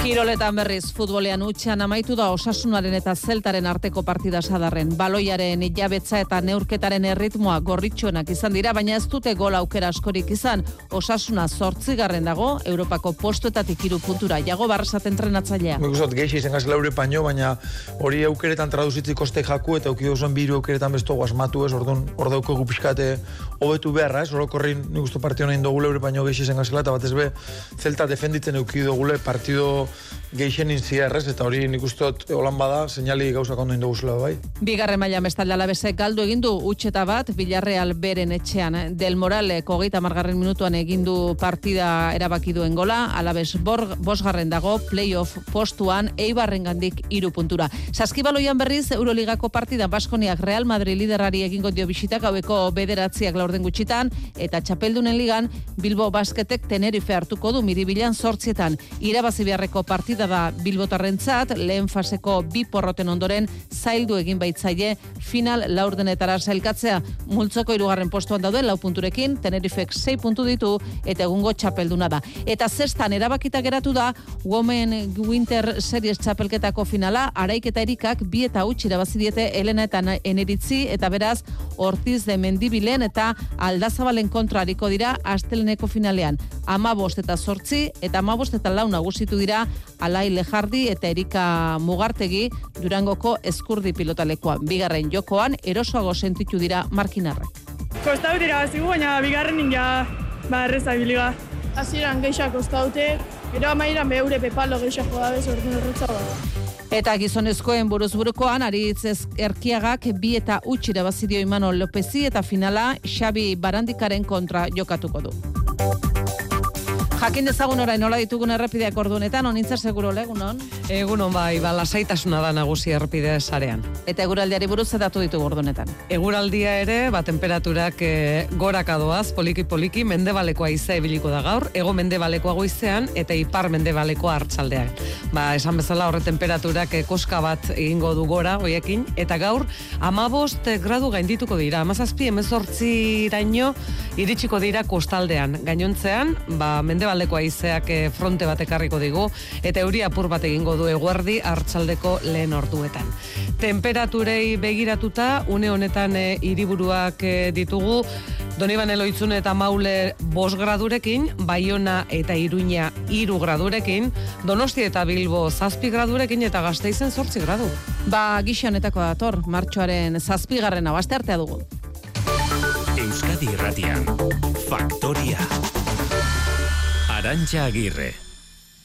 Kiroletan berriz futbolean utxean amaitu da osasunaren eta zeltaren arteko partida sadarren. Baloiaren jabetza eta neurketaren erritmoa gorritxuenak izan dira, baina ez dute gol aukera askorik izan. Osasuna zortzigarren dago, Europako postuetatik iru puntura. Jago barrasat entrenatzailea. Uste geixi izan gazela paino, baina hori aukeretan traduzitzi koste jaku eta auki duzuen biru aukeretan besto guasmatu ez, orduan hor dauko gupiskate hobetu beharra ez, orokorrin nik uste partio nahi dugule eure paino geixi izan gazela, eta batez be, zelta defenditzen euki dugule partido geixen inzia errez, eta hori nik uste holan bada, seinali gauza kondo indu guzela bai. Bigarren maila mestalde alabezek galdu egin du utxeta bat Villarreal beren etxean. Del Morale kogeita margarren minutuan egin du partida erabaki duen gola, alabez bor, bosgarren dago playoff postuan eibarren gandik iru puntura. Saskibaloian berriz Euroligako partida Baskoniak Real Madrid liderari egingo dio bisitak haueko bederatziak laurden gutxitan, eta txapeldunen ligan Bilbo Basketek Tenerife hartuko du miribilan sortzietan. Irabazi beharreko partida da Bilbotarrentzat, lehen faseko bi porroten ondoren zaildu egin baitzaile final laurdenetara sailkatzea. Multzoko irugarren postuan daude lau punturekin, Tenerifek 6 puntu ditu eta egungo txapelduna da. Eta zestan erabakita geratu da Women Winter Series txapelketako finala, araik eta erikak bi eta utx irabazi diete Elena eta Eneritzi eta beraz Ortiz de Mendibilen eta Aldazabalen kontra hariko dira asteleneko finalean. Amabost eta sortzi eta amabost eta lau nagusitu dira Alai Lejardi eta Erika Mugartegi Durangoko eskurdi pilotalekoan. Bigarren jokoan erosoago sentitu dira markinarrak. Kostau dira bazigu, baina bigarren inga ba, erreza biliga. Hasieran geixak kostaute, gero amairan behure pepalo geixak joda bez, orduan bada. Eta gizonezkoen buruz burukoan, ez erkiagak bi eta utx irabazidio Imanol Lopezi eta finala Xabi Barandikaren kontra jokatuko du. Jakin dezagun orain nola ditugun errepideak ordunetan, onintza seguro legunon. Egunon bai, ba, lasaitasuna da nagusi errepide sarean. Eta eguraldiari buruz zedatu ditugu ordunetan. Eguraldia ere, ba, temperaturak e, goraka doaz, poliki-poliki, mendebalekoa izea ibiliko da gaur, ego mendebalekoa goizean, eta ipar mendebalekoa hartzaldean. Ba, esan bezala horre temperaturak e, koska bat egingo du gora, hoiekin, eta gaur, amabost gradu gaindituko dira, amazazpi emezortzi iraino, iritsiko dira kostaldean. Gainontzean, ba, mendebaldeko haizeak eh, fronte bat ekarriko digu, eta euri apur bat egingo du eguerdi hartzaldeko lehen orduetan. Temperaturei begiratuta, une honetan e, hiriburuak e, ditugu, Doniban Eloitzun eta Maule bos gradurekin, Baiona eta Iruña iru gradurekin, Donosti eta Bilbo zazpi gradurekin eta Gasteizen zortzi gradu. Ba, gixionetako dator, martxoaren zazpigarren abaste artea dugu. Euskadi Irratian. Faktoria. Arantxa Agirre.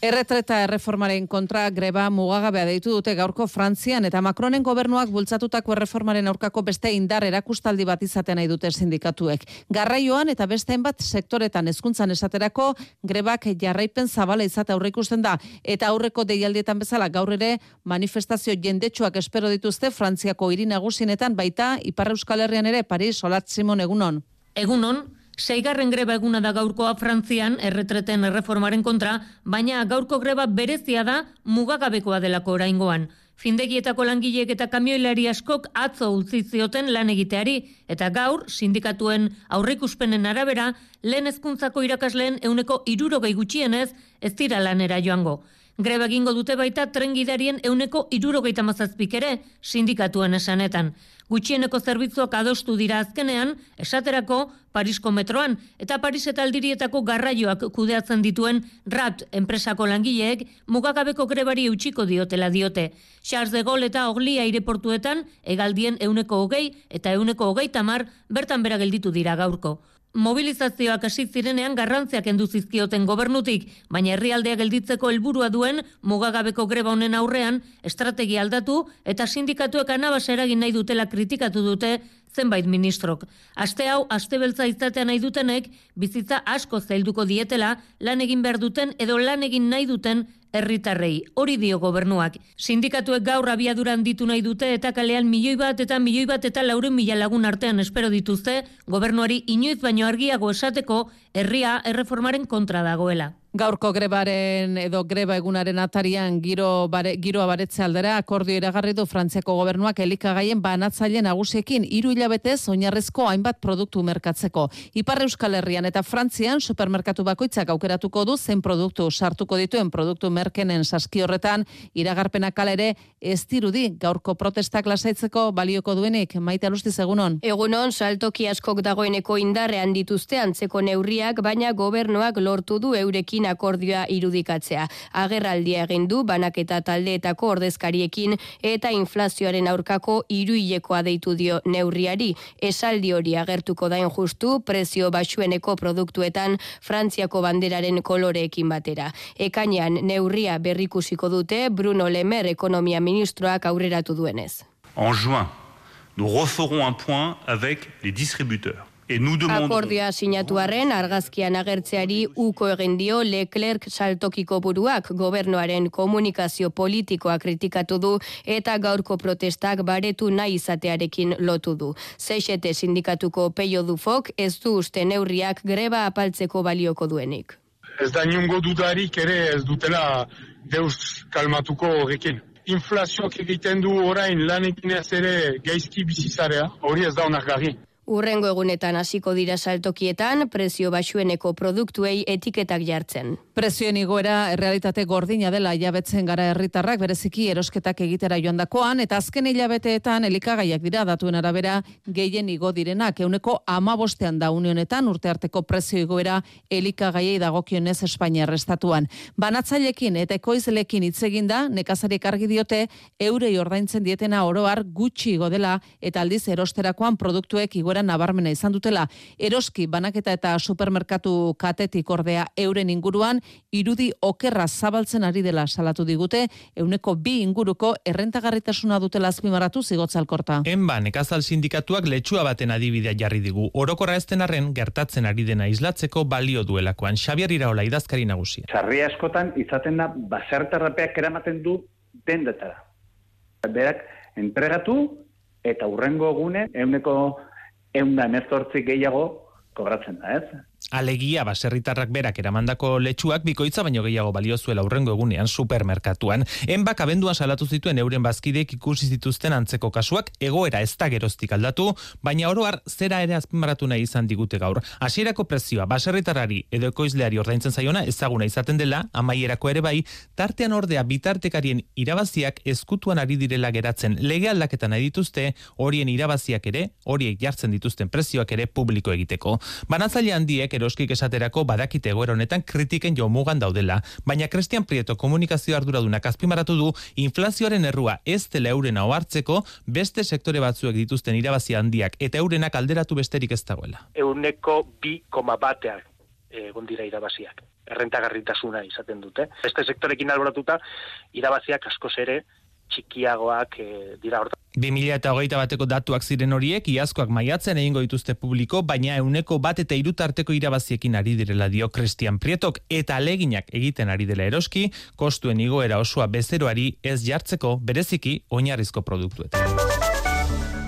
Erretreta erreformaren kontra greba mugagabea deitu dute gaurko Frantzian eta Macronen gobernuak bultzatutako erreformaren aurkako beste indar erakustaldi bat izaten nahi dute sindikatuek. Garraioan eta beste hainbat sektoretan hezkuntzan esaterako grebak jarraipen zabala izate aurre ikusten da eta aurreko deialdietan bezala gaur ere manifestazio jendetsuak espero dituzte Frantziako hiri nagusienetan baita Ipar Euskal Herrian ere Paris Solat Simon egunon. Egunon, Seigarren greba eguna da gaurkoa Frantzian erretreten erreformaren kontra, baina gaurko greba berezia da mugagabekoa delako oraingoan. Findegietako langileek eta kamioilari askok atzo utzi zioten lan egiteari, eta gaur, sindikatuen aurrikuspenen arabera, lehen hezkuntzako irakasleen euneko irurogei gutxienez, ez dira lanera joango. Greba egingo dute baita tren gidarien euneko irurogeita mazazpik ere sindikatuen esanetan. Gutxieneko zerbitzuak adostu dira azkenean, esaterako Parisko metroan, eta Paris eta aldirietako garraioak kudeatzen dituen RAT enpresako langileek mugagabeko grebari eutxiko diotela diote. Charles de Gaulle eta Ogli aireportuetan egaldien euneko hogei eta euneko hogei tamar bertan bera gelditu dira gaurko. Mobilizazioak hasi zirenean garrantziak kendu zizkioten gobernutik, baina herrialdea gelditzeko helburua duen mugagabeko greba honen aurrean estrategia aldatu eta sindikatuek anabas eragin nahi dutela kritikatu dute zenbait ministrok. Aste hau aste beltza izatea nahi dutenek bizitza asko zailduko dietela lan egin behar duten edo lan egin nahi duten herritarrei. Hori dio gobernuak. Sindikatuek gaur abiaduran ditu nahi dute eta kalean milioi bat eta milioi bat eta lauren mila lagun artean espero dituzte gobernuari inoiz baino argiago esateko herria erreformaren kontra dagoela. Gaurko grebaren edo greba egunaren atarian giro bare, giroa baretze aldera akordio iragarri du Frantziako gobernuak elikagaien banatzaile nagusiekin hiru hilabetez oinarrezko hainbat produktu merkatzeko. Ipar Euskal Herrian eta Frantzian supermerkatu bakoitzak aukeratuko du zen produktu sartuko dituen produktu merkenen saski horretan iragarpena kalere ez dirudi gaurko protestak lasaitzeko balioko duenik maite alustiz egunon. Egunon, saltoki askok dagoeneko indarrean dituzte antzeko neurriak, baina gobernuak lortu du eurekin akordioa irudikatzea. Agerraldia egin du banaketa taldeetako ordezkariekin eta inflazioaren aurkako hiruilekoa deitu dio neurriari. Esaldi hori agertuko da justu prezio basueneko produktuetan Frantziako banderaren koloreekin batera. Ekainean neurria berrikusiko dute Bruno Lemer ekonomia ministroak aurreratu duenez. En juin, nous referons un point avec les distributeurs. Et nous demandons... Akordioa sinatu arren, argazkian agertzeari uko egin dio Leclerc saltokiko buruak gobernuaren komunikazio politikoa kritikatu du eta gaurko protestak baretu nahi izatearekin lotu du. Seixete sindikatuko peio dufok ez du uste neurriak greba apaltzeko balioko duenik. Ez da inungo dudarik ere ez dutela deus kalmatuko horrekin. Inflazioak egiten du orain lan eginez ere gaizki bizizarea, hori ez da onargarri. Urrengo egunetan hasiko dira saltokietan, prezio basueneko produktuei etiketak jartzen. Prezioen igoera errealitate gordina dela jabetzen gara herritarrak bereziki erosketak egitera joandakoan eta azken hilabeteetan elikagaiak dira datuen arabera gehien igo direnak euneko amabostean da unionetan urte arteko prezio igoera elikagaiei dagokionez Espainia restatuan. Banatzailekin eta ekoizlekin hitz egin da nekazariek argi diote eurei ordaintzen dietena oroar gutxi igo dela eta aldiz erosterakoan produktuek igoera nabarmena izan dutela. Eroski banaketa eta supermerkatu katetik ordea euren inguruan irudi okerra zabaltzen ari dela salatu digute euneko bi inguruko errentagarritasuna dutela azpimarratu zigotzalkorta. Enba nekazal sindikatuak letxua baten adibidea jarri digu. Orokorra ezten arren gertatzen ari dena islatzeko balio duelakoan. Xabier Iraola idazkari nagusia. Sarri askotan izaten da baserterrapeak eramaten du dendetara. Berak entregatu eta urrengo egune euneko eunda emezortzi gehiago kobratzen da, ez? Alegia baserritarrak berak eramandako letxuak bikoitza baino gehiago balio zuela aurrengo egunean supermerkatuan. Enbak abenduan salatu zituen euren bazkidek ikusi zituzten antzeko kasuak egoera ez da geroztik aldatu, baina oroar zera ere azpimarratu nahi izan digute gaur. Hasierako prezioa baserritarrari edo ekoizleari ordaintzen zaiona ezaguna izaten dela, amaierako ere bai, tartean ordea bitartekarien irabaziak ezkutuan ari direla geratzen lege aldaketan nahi dituzte, horien irabaziak ere, horiek jartzen dituzten prezioak ere publiko egiteko. Banatzaile handiek eroskik esaterako badakite egoera honetan kritiken jo mugan daudela, baina Christian Prieto komunikazio arduradunak azpimarratu du inflazioaren errua ez dela euren hartzeko beste sektore batzuek dituzten irabazi handiak eta eurenak alderatu besterik ez dagoela. Euneko bi koma bateak egon dira irabaziak. Errentagarritasuna izaten dute. Beste sektorekin alboratuta, irabaziak askoz ere txikiagoak e, dira horta. 2000 eta hogeita bateko datuak ziren horiek, iazkoak maiatzen egingo dituzte publiko, baina euneko bat eta irutarteko irabaziekin ari direla dio Christian Prietok, eta aleginak egiten ari dela eroski, kostuen igoera osoa bezeroari ez jartzeko bereziki oinarrizko produktuetan.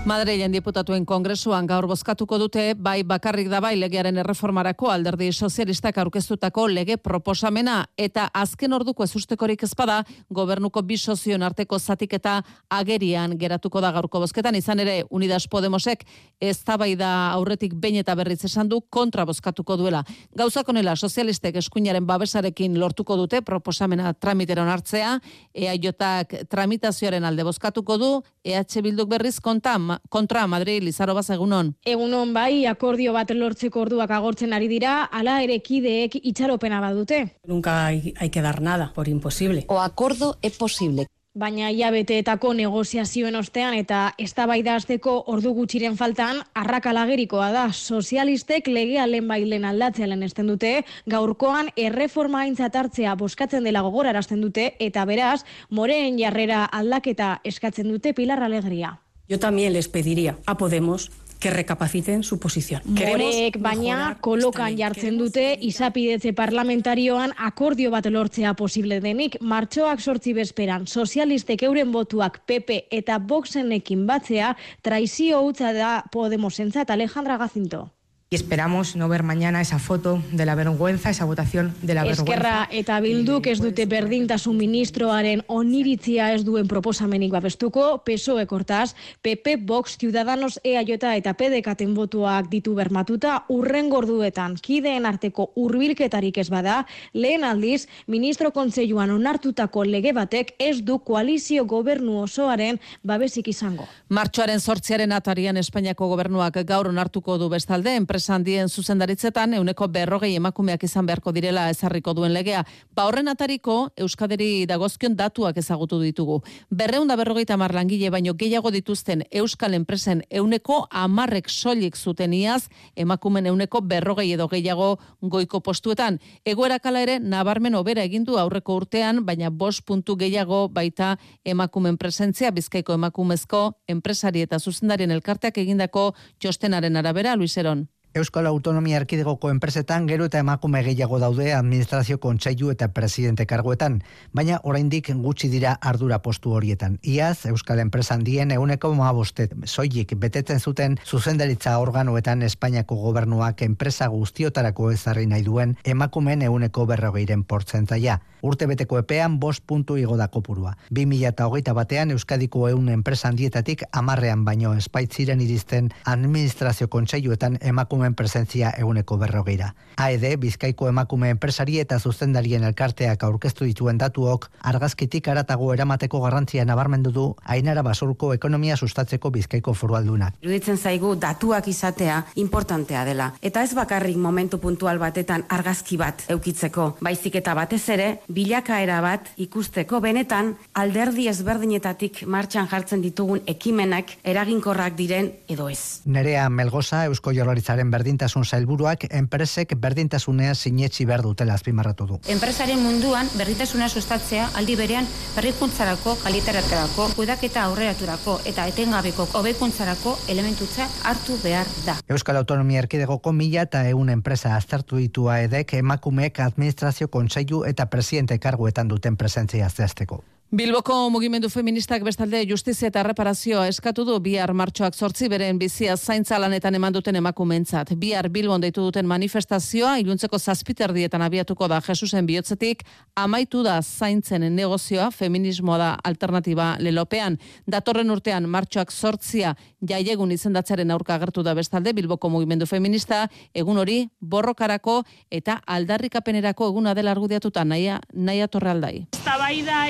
Madreilen diputatuen kongresuan gaur bozkatuko dute bai bakarrik da bai legearen erreformarako alderdi sozialistak aurkeztutako lege proposamena. Eta azken orduko ezustekorik ezpada gobernuko bi sozioen arteko zatik eta agerian geratuko da gaurko bozketan. Izan ere Unidas Podemosek eztabaida aurretik behin eta berriz esan du kontra bozkatuko duela. Gauzak onela sozialistek eskuinaren babesarekin lortuko dute proposamena tramiteron hartzea, EAJak tramitazioaren alde bozkatuko du, EH Bilduk berriz konta kontra Madrid Lizaro Basegunon. Egunon bai, akordio bat lortzeko orduak agortzen ari dira, ala ere kideek itxaropena badute. Nunca hay, hay que dar nada por imposible. O akordo e posible. Baina hilabeteetako negoziazioen ostean eta eztabaida hasteko ordu gutxiren faltan arrakalagerikoa da. Sozialistek legea lehen bailen aldatzea lehen esten dute, gaurkoan erreforma aintzat hartzea boskatzen dela gogorarazten dute eta beraz, moreen jarrera aldaketa eskatzen dute Pilar Alegria. Yo también les pediría a Podemos que recapaciten su posición. Morek baina kolokan jartzen dute izapidetze parlamentarioan akordio bat lortzea posible denik. Martxoak sortzi bezperan sozialistek euren botuak PP eta Voxenekin batzea traizio hutsa da Podemosentzat Alejandra Gazinto. Y esperamos no ver mañana esa foto de la vergüenza, esa votación de la vergüenza. Eskerra eta bilduk ez dute berdintasun ministroaren oniritzia ez duen proposamenik babestuko, PSOE kortaz, PP, Vox, Ciudadanos, EAJ eta PDKten botuak ditu bermatuta, urren gorduetan, kideen arteko hurbilketarik ez bada, lehen aldiz, ministro kontseiluan onartutako lege batek ez du koalizio gobernu osoaren babesik izango. Martxoaren sortziaren atarian Espainiako gobernuak gaur onartuko du bestalde, enpresa handien zuzendaritzetan euneko berrogei emakumeak izan beharko direla ezarriko duen legea. Ba horren atariko Euskaderi dagozkion datuak ezagutu ditugu. Berreunda berrogeita langile baino gehiago dituzten Euskal enpresen euneko amarrek soilik zuten iaz, emakumen euneko berrogei edo gehiago goiko postuetan. Egoera kala ere nabarmen obera egindu aurreko urtean, baina bost puntu gehiago baita emakumen presentzia bizkaiko emakumezko enpresari eta zuzendarien elkarteak egindako txostenaren arabera, Luiseron. Euskal Autonomia Erkidegoko enpresetan gero eta emakume gehiago daude administrazio kontseilu eta presidente karguetan, baina oraindik gutxi dira ardura postu horietan. Iaz, Euskal Enpresan dien euneko maabostet, soilik betetzen zuten zuzendaritza organoetan Espainiako gobernuak enpresa guztiotarako ezarri nahi duen emakumen euneko berrogeiren portzentaia. Urte beteko epean bost puntu igo da kopurua. 2000 eta hogeita batean Euskadiko eun enpresan dietatik amarrean baino espaitziren irizten administrazio kontseiluetan emakumen presentzia eguneko berrogeira. AED, Bizkaiko emakume enpresari eta zuzendarien elkarteak aurkeztu dituen datuok, argazkitik aratago eramateko garrantzia nabarmendu du, ainara basurko ekonomia sustatzeko Bizkaiko forualdunak. Iruditzen zaigu datuak izatea importantea dela. Eta ez bakarrik momentu puntual batetan argazki bat eukitzeko, baizik eta batez ere, bilakaera bat ikusteko benetan alderdi ezberdinetatik martxan jartzen ditugun ekimenak eraginkorrak diren edo ez. Nerea Melgoza, Eusko Jorlaritzaren berdintasun zailburuak, enpresek berdintasunea sinetxi behar dutela azpimarratu du. Enpresaren munduan berdintasuna sustatzea aldi berean berrikuntzarako, kalitaterako, kudaketa aurreraturako eta etengabeko hobekuntzarako elementutza hartu behar da. Euskal Autonomia Erkidegoko mila eta eun enpresa aztertu ditua edek emakumeek administrazio kontseilu eta presidente karguetan duten presentzia zehazteko. Bilboko mugimendu feministak bestalde justizia eta reparazioa eskatu du bihar martxoak sortzi beren bizia zaintza lanetan eman duten emakumentzat. Bihar Bilbon deitu duten manifestazioa iluntzeko zazpiterdietan abiatuko da Jesusen bihotzetik, amaitu da zaintzen negozioa, feminismoa da alternatiba lelopean. Datorren urtean martxoak sortzia jaiegun izendatzaren aurka agertu da bestalde Bilboko mugimendu feminista, egun hori borrokarako eta aldarrikapenerako eguna dela argudiatuta naia, naia torrealdai. Zabaida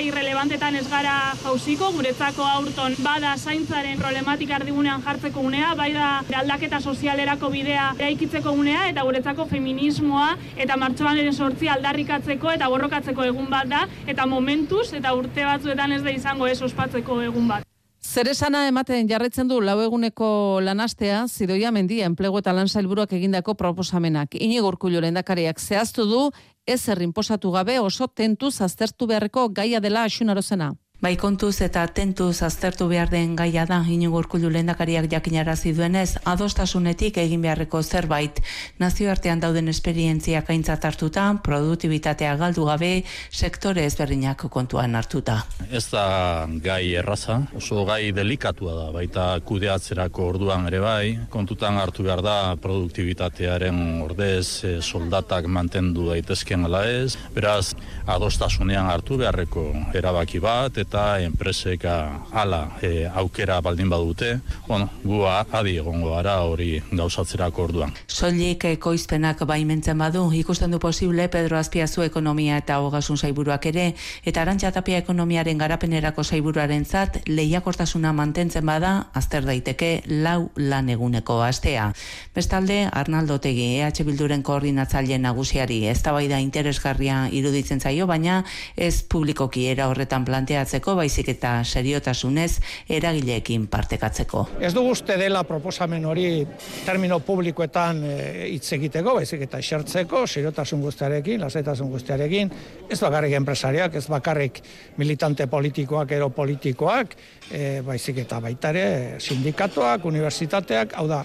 irrelevantetan ez gara jauziko, guretzako aurton bada zaintzaren problematika ardigunean jartzeko unea, bai da aldaketa sozialerako bidea eraikitzeko unea, eta guretzako feminismoa eta martxoan ere sortzi aldarrikatzeko eta borrokatzeko egun bat da, eta momentuz eta urte batzuetan ez da izango ez ospatzeko egun bat. Zer esana ematen jarretzen du lau eguneko lanastea, zidoia mendia enplegu eta lanzailburuak egindako proposamenak. Inigo urkullu dakariak zehaztu du, ez errin posatu gabe oso tentuz aztertu beharreko gaia dela asunarozena. Bai kontuz eta tentuz aztertu behar den gaia da. Inigo urkullu lehendakariak jakinarazi duenez, adostasunetik egin beharreko zerbait. Nazioartean dauden esperientziak aintzat hartuta, produktibitatea galdu gabe, sektore ezberdinak kontuan hartuta. Ez da gai erraza, oso gai delikatua da, baita kudeatzerako orduan ere bai, kontutan hartu behar da produktibitatearen ordez e, soldatak mantendu daitezken ala ez, beraz adostasunean hartu beharreko erabaki bat, eta enpreseka ala e, aukera baldin badute, bueno, gu adi egongo gara hori gauzatzerako orduan. Soilik ekoizpenak baimentzen badu, ikusten du posible Pedro Azpiazu ekonomia eta hogasun zaiburuak ere, eta arantxatapia ekonomiaren garapenerako zaiburuaren zat, lehiakortasuna mantentzen bada, azter daiteke lau lan eguneko astea. Bestalde, Arnaldo Tegi, EH Bilduren koordinatzaile nagusiari, ez da interesgarria iruditzen zaio, baina ez publikoki era horretan planteatzen hartzeko, baizik eta seriotasunez eragileekin partekatzeko. Ez du uste dela proposamen hori termino publikoetan eh, hitz egiteko, baizik eta xertzeko, seriotasun guztiarekin, lasaitasun guztiarekin, ez bakarrik enpresariak, ez bakarrik militante politikoak, ero politikoak, e, baizik eta baitare sindikatuak, unibertsitateak, hau da,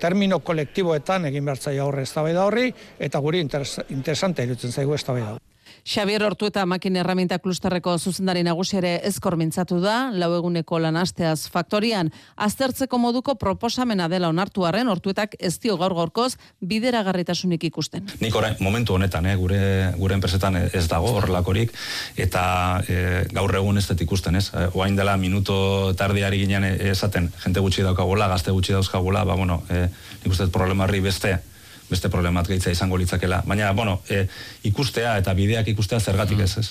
termino kolektiboetan egin behar zaila horre ez horri, eta guri interesante irutzen zaigu ez da Xavier Hortu eta Makin Erraminta Klusterreko zuzendari nagusiere ezkor mintzatu da, lau eguneko lanasteaz faktorian, aztertzeko moduko proposamena dela onartu arren, Hortuetak ez dio gaur gaurkoz bideragarritasunik ikusten. Nik orain, momentu honetan, eh, gure, gure enpresetan ez dago horrelakorik, eta eh, gaur egun ez ikusten, ez? Eh, oain dela minuto tardiari ginen esaten, jente gutxi daukagula, gazte gutxi dauzkagula, ba, bueno, eh, nik uste problemarri beste, beste problemat gaitza izango litzakela. Baina, bueno, e, ikustea eta bideak ikustea zergatik ez, ez.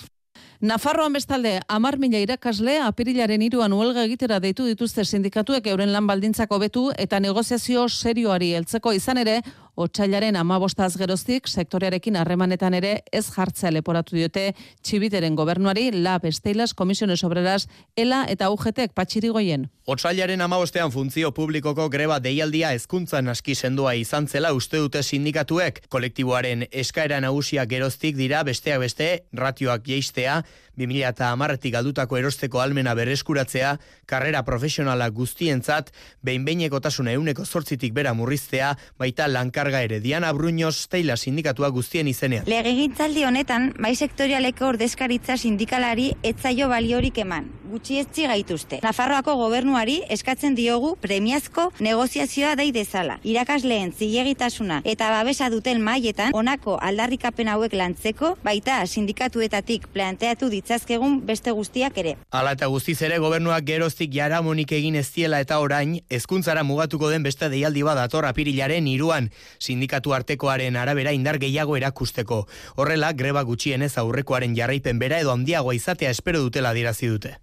Nafarroan bestalde, amar mila irakasle apirilaren iruan huelga egitera deitu dituzte sindikatuek euren lan baldintzako betu eta negoziazio serioari heltzeko izan ere, Otsailaren amabostaz geroztik, sektorearekin harremanetan ere ez jartzea leporatu diote txibiteren gobernuari, la besteilas, komisiones obreras, ela eta ugetek patxirigoien. Otsailaren amabostean funtzio publikoko greba deialdia ezkuntzan aski sendoa izan zela uste dute sindikatuek. Kolektiboaren eskaera nagusia geroztik dira besteak beste, ratioak jeistea, 2000 eta amarretik galdutako erosteko almena berreskuratzea, karrera profesionala guztientzat, behin behineko tasuna euneko zortzitik bera murriztea, baita lankarga ere Diana Bruñoz teila sindikatua guztien izenean. Legegintzaldi honetan, bai sektorialeko ordezkaritza sindikalari etzaio baliorik eman, gutxi etzi gaituzte. Nafarroako gobernuari eskatzen diogu premiazko negoziazioa dai dezala. Irakasleen zilegitasuna eta babesa duten mailetan honako aldarrikapen hauek lantzeko, baita sindikatuetatik planteatu ditza ditzazkegun beste guztiak ere. Hala eta guztiz ere gobernuak geroztik jaramonik egin ez eta orain, hezkuntzara mugatuko den beste deialdi bat dator apirilaren iruan, sindikatu artekoaren arabera indar gehiago erakusteko. Horrela, greba gutxienez aurrekoaren jarraipen bera edo handiagoa izatea espero dutela dirazi dute.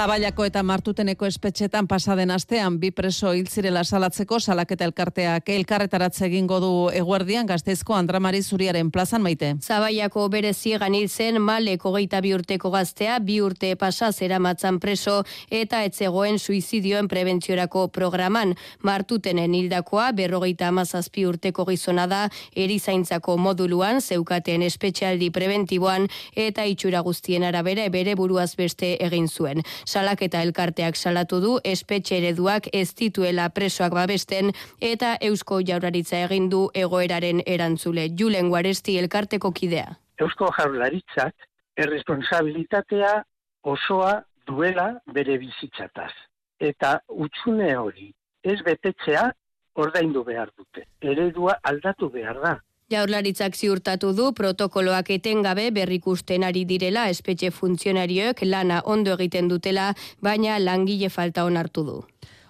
Zabaiako eta martuteneko espetxetan pasaden astean bi preso hil zirela salatzeko salaketa elkarteak elkarretaratze egingo du eguerdian gazteizko Andramari Zuriaren plazan maite. Zabaiako bere ziegan hil zen maleko geita bi urteko gaztea bi urte pasa zera matzan preso eta etzegoen suizidioen prebentziorako programan. Martutenen hildakoa berrogeita amazazpi urteko gizona da erizaintzako moduluan zeukaten espetxealdi preventiboan eta itxura guztien arabere bere buruaz beste egin zuen salaketa elkarteak salatu du espetxe ereduak ez dituela presoak babesten eta Eusko Jaurlaritza egin du egoeraren erantzule Julen Guaresti elkarteko kidea. Eusko Jaurlaritzak erresponsabilitatea osoa duela bere bizitzataz eta utxune hori ez betetzea ordaindu behar dute. Eredua aldatu behar da. Jaurlaritzak ziurtatu du protokoloak etengabe berrikusten ari direla espetxe funtzionarioek lana ondo egiten dutela, baina langile falta onartu du.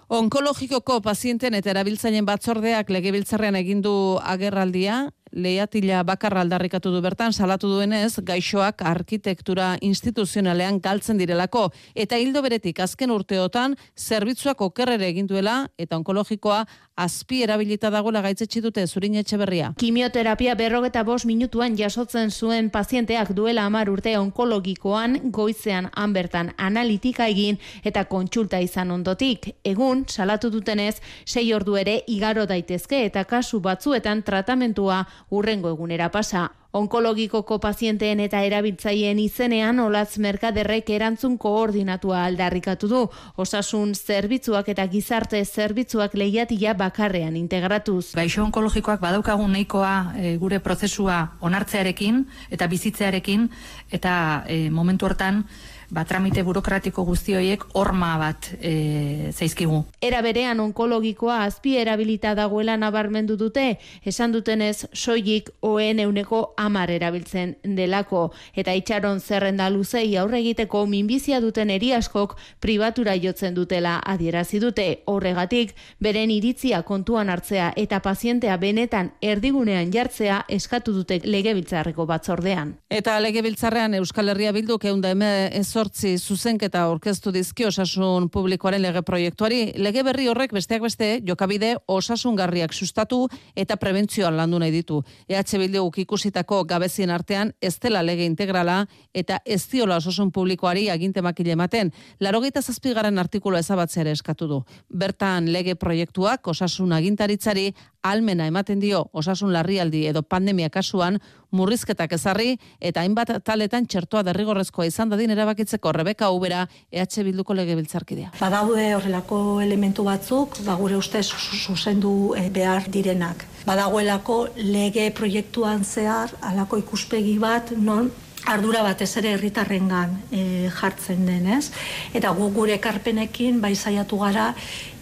Onkologikoko pazienten eta erabiltzainen batzordeak legebiltzarrean egindu agerraldia, lehiatila bakarra aldarrikatu du bertan, salatu duenez, gaixoak arkitektura instituzionalean galtzen direlako, eta hildo beretik azken urteotan, zerbitzuak okerrere egin duela, eta onkologikoa azpi erabilita dagoela gaitzetsi dute zurin etxe berria. Kimioterapia berrogeta bos minutuan jasotzen zuen pazienteak duela amar urte onkologikoan, goizean hanbertan analitika egin eta kontsulta izan ondotik. Egun, salatu dutenez, sei ordu ere igaro daitezke eta kasu batzuetan tratamentua urrengo egunera pasa. Onkologikoko pazienteen eta erabiltzaileen izenean olatz merkaderrek erantzun koordinatua aldarrikatu du. Osasun zerbitzuak eta gizarte zerbitzuak lehiatila bakarrean integratuz. Gaixo onkologikoak badaukagun nahikoa e, gure prozesua onartzearekin eta bizitzearekin eta e, momentu hortan ba, tramite burokratiko guzti horiek horma bat e, zaizkigu. Era berean onkologikoa azpi erabilita dagoela nabarmendu dute, esan dutenez soilik oen euneko amar erabiltzen delako, eta itxaron zerrenda luzei aurre egiteko minbizia duten eriaskok pribatura jotzen dutela adierazi dute. Horregatik, beren iritzia kontuan hartzea eta pazientea benetan erdigunean jartzea eskatu dute legebiltzarreko batzordean. Eta legebiltzarrean Euskal Herria Bilduk eunda ez zortzi zuzenketa aurkeztu dizki osasun publikoaren lege proiektuari. Lege berri horrek besteak beste jokabide osasungarriak sustatu eta prebentzioan landu nahi ditu. EH Bilduk ikusitako gabezien artean ez dela lege integrala eta ez diola osasun publikoari agintemakile ematen. Larogeita zazpigaren artikulu ezabatzea eskatu du. Bertan lege proiektuak osasun agintaritzari almena ematen dio osasun larrialdi edo pandemia kasuan murrizketak ezarri eta hainbat taletan txertoa derrigorrezkoa izan dadin erabakitzeko Rebeka Ubera EH Bilduko legebiltzarkidea. Badaude horrelako elementu batzuk, ba gure ustez zuzendu eh, behar direnak. Badagoelako lege proiektuan zehar alako ikuspegi bat non ardura batez ere herritarrengan e, jartzen denez eta gu gure ekarpenekin bai saiatu gara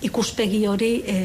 ikuspegi hori e,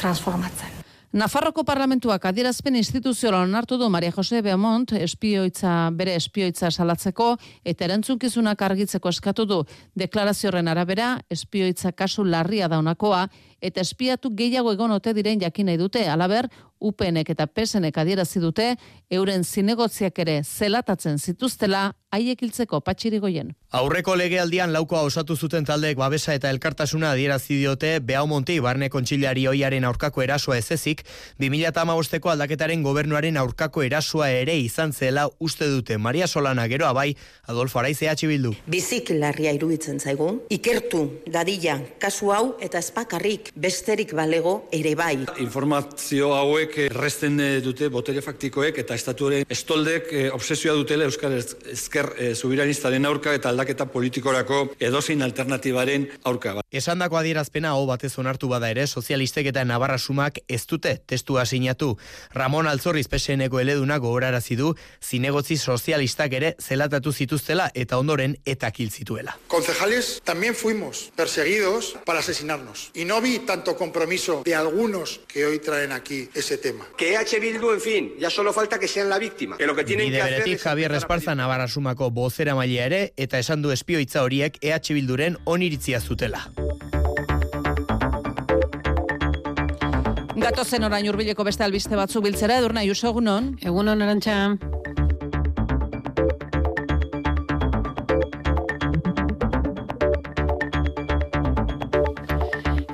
transformatzen. Nafarroko parlamentuak adierazpen instituzioa onartu du Maria Jose Beamont espioitza, bere espioitza salatzeko eta erantzunkizunak argitzeko eskatu du. Deklarazioaren arabera espioitza kasu larria daunakoa eta espiatu gehiago egon ote diren jakin nahi dute. Alaber, UPNek eta PSNek adierazi dute euren zinegotziak ere zelatatzen zituztela haiek hiltzeko patxirigoien. Aurreko legealdian laukoa osatu zuten taldeek babesa eta elkartasuna adierazi diote Beaumonti barne kontxilari oiaren aurkako erasoa ez ezik, 2008ko aldaketaren gobernuaren aurkako erasoa ere izan zela uste dute Maria Solana geroa bai Adolfo Araiz EH Bildu. Bizik larria iruditzen zaigu, ikertu dadila kasu hau eta espakarrik besterik balego ere bai. Informazio hauek resten dute botere faktikoek eta estatuaren estoldek eh, obsesioa dutela Euskal Ezker eh, Zubiranistaren aurka eta aldaketa politikorako edozein alternatibaren aurka. Esandako adierazpena hau batez onartu bada ere sozialistek eta Navarra sumak ez dute testua sinatu. Ramon Alzorriz PSNeko eleduna gogorarazi du zinegotzi sozialistak ere zelatatu zituztela eta ondoren eta kil zituela. Concejales también fuimos perseguidos para asesinarnos y no vi tanto compromiso de algunos que hoy traen aquí ese tema. Que H Bildu, en fin, ya solo falta que sean la víctima. Que lo que tienen que hacer es Javier Esparza Navarra sumako bozera maila ere eta esan du espioitza horiek EH Bilduren oniritzia zutela. Gatozen orain urbileko beste albiste batzu biltzera, edurna, Juso, egunon? Egunon, arantxa.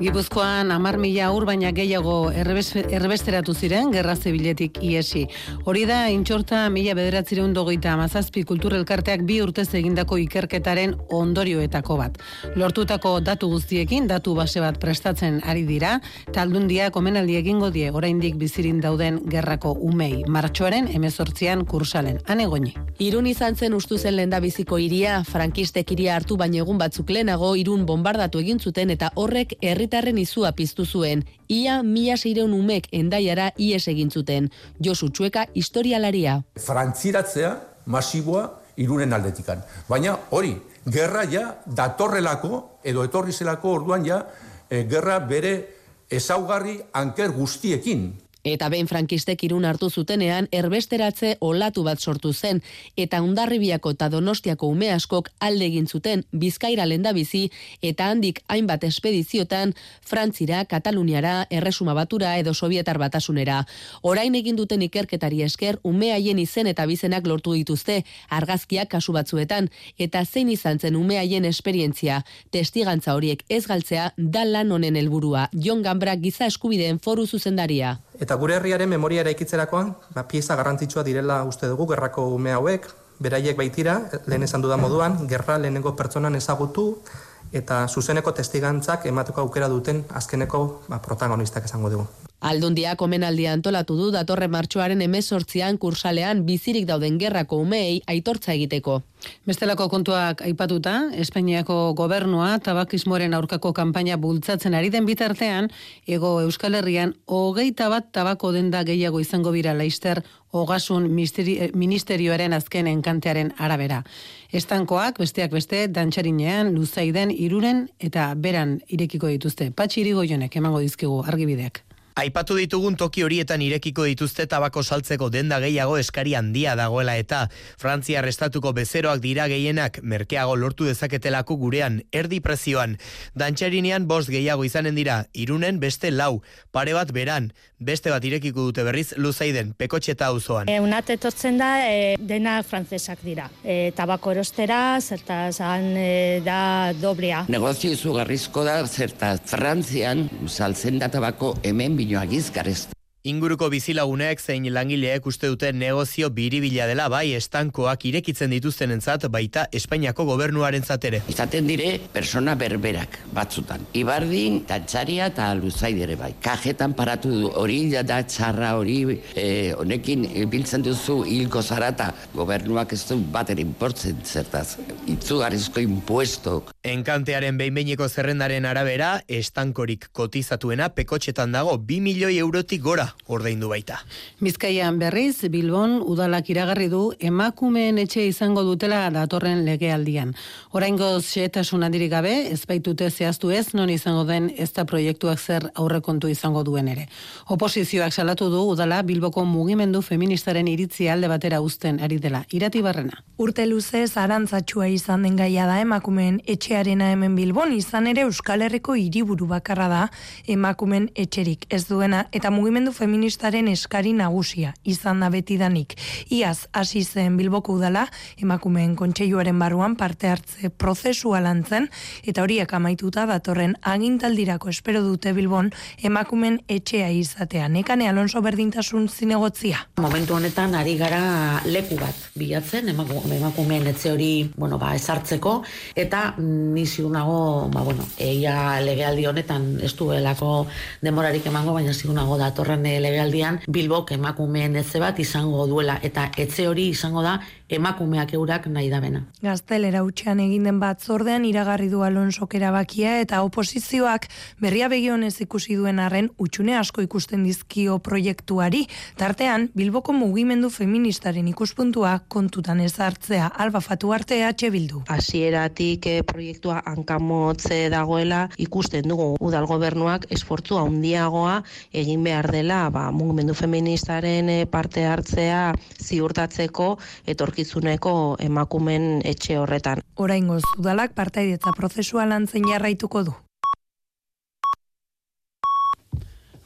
Gipuzkoan amar mila aur baina gehiago errebesteratu ziren gerra zibiletik iesi. Hori da, intxorta mila bederatzireun dogoita amazazpi kulturelkarteak bi urtez egindako ikerketaren ondorioetako bat. Lortutako datu guztiekin, datu base bat prestatzen ari dira, taldundia komenaldi egingo die oraindik bizirin dauden gerrako umei. Martxoaren emezortzian kursalen. Hane. Irun izan zen ustu zen lenda biziko iria, frankistek iria hartu baina egun batzuk lehenago irun bombardatu egin zuten eta horrek herri herritarren izua piztu zuen, ia mila seireun umek endaiara ies egin zuten. Josu Txueka historialaria. Frantziratzea masiboa irunen aldetikan. Baina hori, gerra ja datorrelako, edo etorri zelako orduan ja, e, gerra bere ezaugarri anker guztiekin. Eta behin frankistek irun hartu zutenean, erbesteratze olatu bat sortu zen, eta undarribiako eta donostiako ume askok alde egin zuten bizkaira lenda bizi, eta handik hainbat espediziotan, Frantzira, Kataluniara, Erresuma Batura edo Sovietar Batasunera. Orain egin duten ikerketari esker, ume haien izen eta bizenak lortu dituzte, argazkiak kasu batzuetan, eta zein izan zen ume haien esperientzia, testigantza horiek ez galtzea, da lan honen helburua. Jon Gambra giza eskubideen foru zuzendaria. Eta gure herriaren memoria eraikitzerakoan, ba, pieza garrantzitsua direla uste dugu gerrako ume hauek, beraiek baitira, lehen esan dudan moduan, gerra lehenengo pertsonan ezagutu, eta zuzeneko testigantzak emateko aukera duten azkeneko ba, protagonistak esango dugu. Aldundia komenaldia antolatu du datorre martxoaren emezortzian kursalean bizirik dauden gerrako umei aitortza egiteko. Bestelako kontuak aipatuta, Espainiako gobernua tabakismoren aurkako kanpaina bultzatzen ari den bitartean, ego Euskal Herrian hogeita bat tabako denda gehiago izango bira laister ogasun ministerioaren azken enkantearen arabera. Estankoak, besteak beste, dantxarinean, luzaiden, iruren eta beran irekiko dituzte. Patxi irigoionek emango dizkigu argibideak. Aipatu ditugun toki horietan irekiko dituzte tabako saltzeko denda gehiago eskari handia dagoela eta Frantzia restatuko bezeroak dira gehienak merkeago lortu dezaketelako gurean erdi prezioan. Dantxerinean bost gehiago izanen dira, irunen beste lau, pare bat beran, beste bat irekiko dute berriz luzaiden, pekotxeta auzoan. E, unat etortzen da e, dena frantzesak dira. E, tabako erostera, zertaz han e, da dobrea. Negozio izugarrizko da, zertaz Frantzian saltzen da tabako hemen binoa gizkarez. Inguruko bizilagunek zein langileek uste dute negozio biribila dela bai estankoak irekitzen dituztenentzat baita Espainiako gobernuaren zatere. Izaten dire persona berberak batzutan. Ibardin, tantxaria eta luzaidere bai. Kajetan paratu du hori da txarra hori eh, honekin biltzen duzu hilko zarata gobernuak ez du bater inportzen zertaz. Itzugarrizko impuestok. Enkantearen behinbeineko zerrendaren arabera, estankorik kotizatuena pekotxetan dago 2 milioi eurotik gora ordaindu baita. Bizkaian berriz, Bilbon udalak iragarri du emakumeen etxe izango dutela datorren legealdian. Oraingo xehetasun handirik gabe, ez baitute zehaztu ez non izango den ez da proiektuak zer aurrekontu izango duen ere. Oposizioak salatu du udala Bilboko mugimendu feministaren iritzi alde batera uzten ari dela. Irati barrena. Urte luze zarantzatxua izan den gaia da emakumeen etxearena hemen Bilbon izan ere Euskal Herriko hiriburu bakarra da emakumen etxerik ez duena eta mugimendu feministaren eskari nagusia izan da betidanik. Iaz hasi zen Bilboko udala emakumeen kontseiluaren barruan parte hartze prozesua lantzen eta horiek amaituta datorren agintaldirako espero dute Bilbon emakumen etxea izatea. Nekane Alonso berdintasun zinegotzia. Momentu honetan ari gara leku bat bilatzen emakumeen etxe hori, bueno, ba, esartzeko eta ni nago, ba bueno, eia legealdi honetan ez duelako demorarik emango, baina ziunago datorren legealdian Bilbok emakumeen etxe bat izango duela. Eta etxe hori izango da emakumeak eurak nahi da bena. Gaztelera utxean egin den batzordean iragarri du Alonso erabakia eta oposizioak berria begionez ikusi duen arren utxune asko ikusten dizkio proiektuari. Tartean, Bilboko mugimendu feministaren ikuspuntua kontutan ezartzea alba fatu arte EH Bildu. Hasieratik eh, proiektua hankamotze dagoela ikusten dugu udal gobernuak esfortzu handiagoa egin behar dela ba, mugimendu feministaren eh, parte hartzea ziurtatzeko etorkizuneko emakumen etxe horretan. Oraingoz udalak partaidetza prozesua lantzen jarraituko du.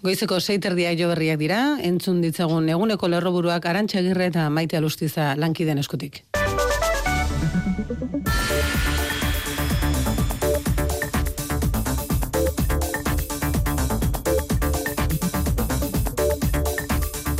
Goizeko seiterdia jo berriak dira, entzun ditzagun eguneko lerroburuak arantxagirre eta maite alustiza lankiden eskutik.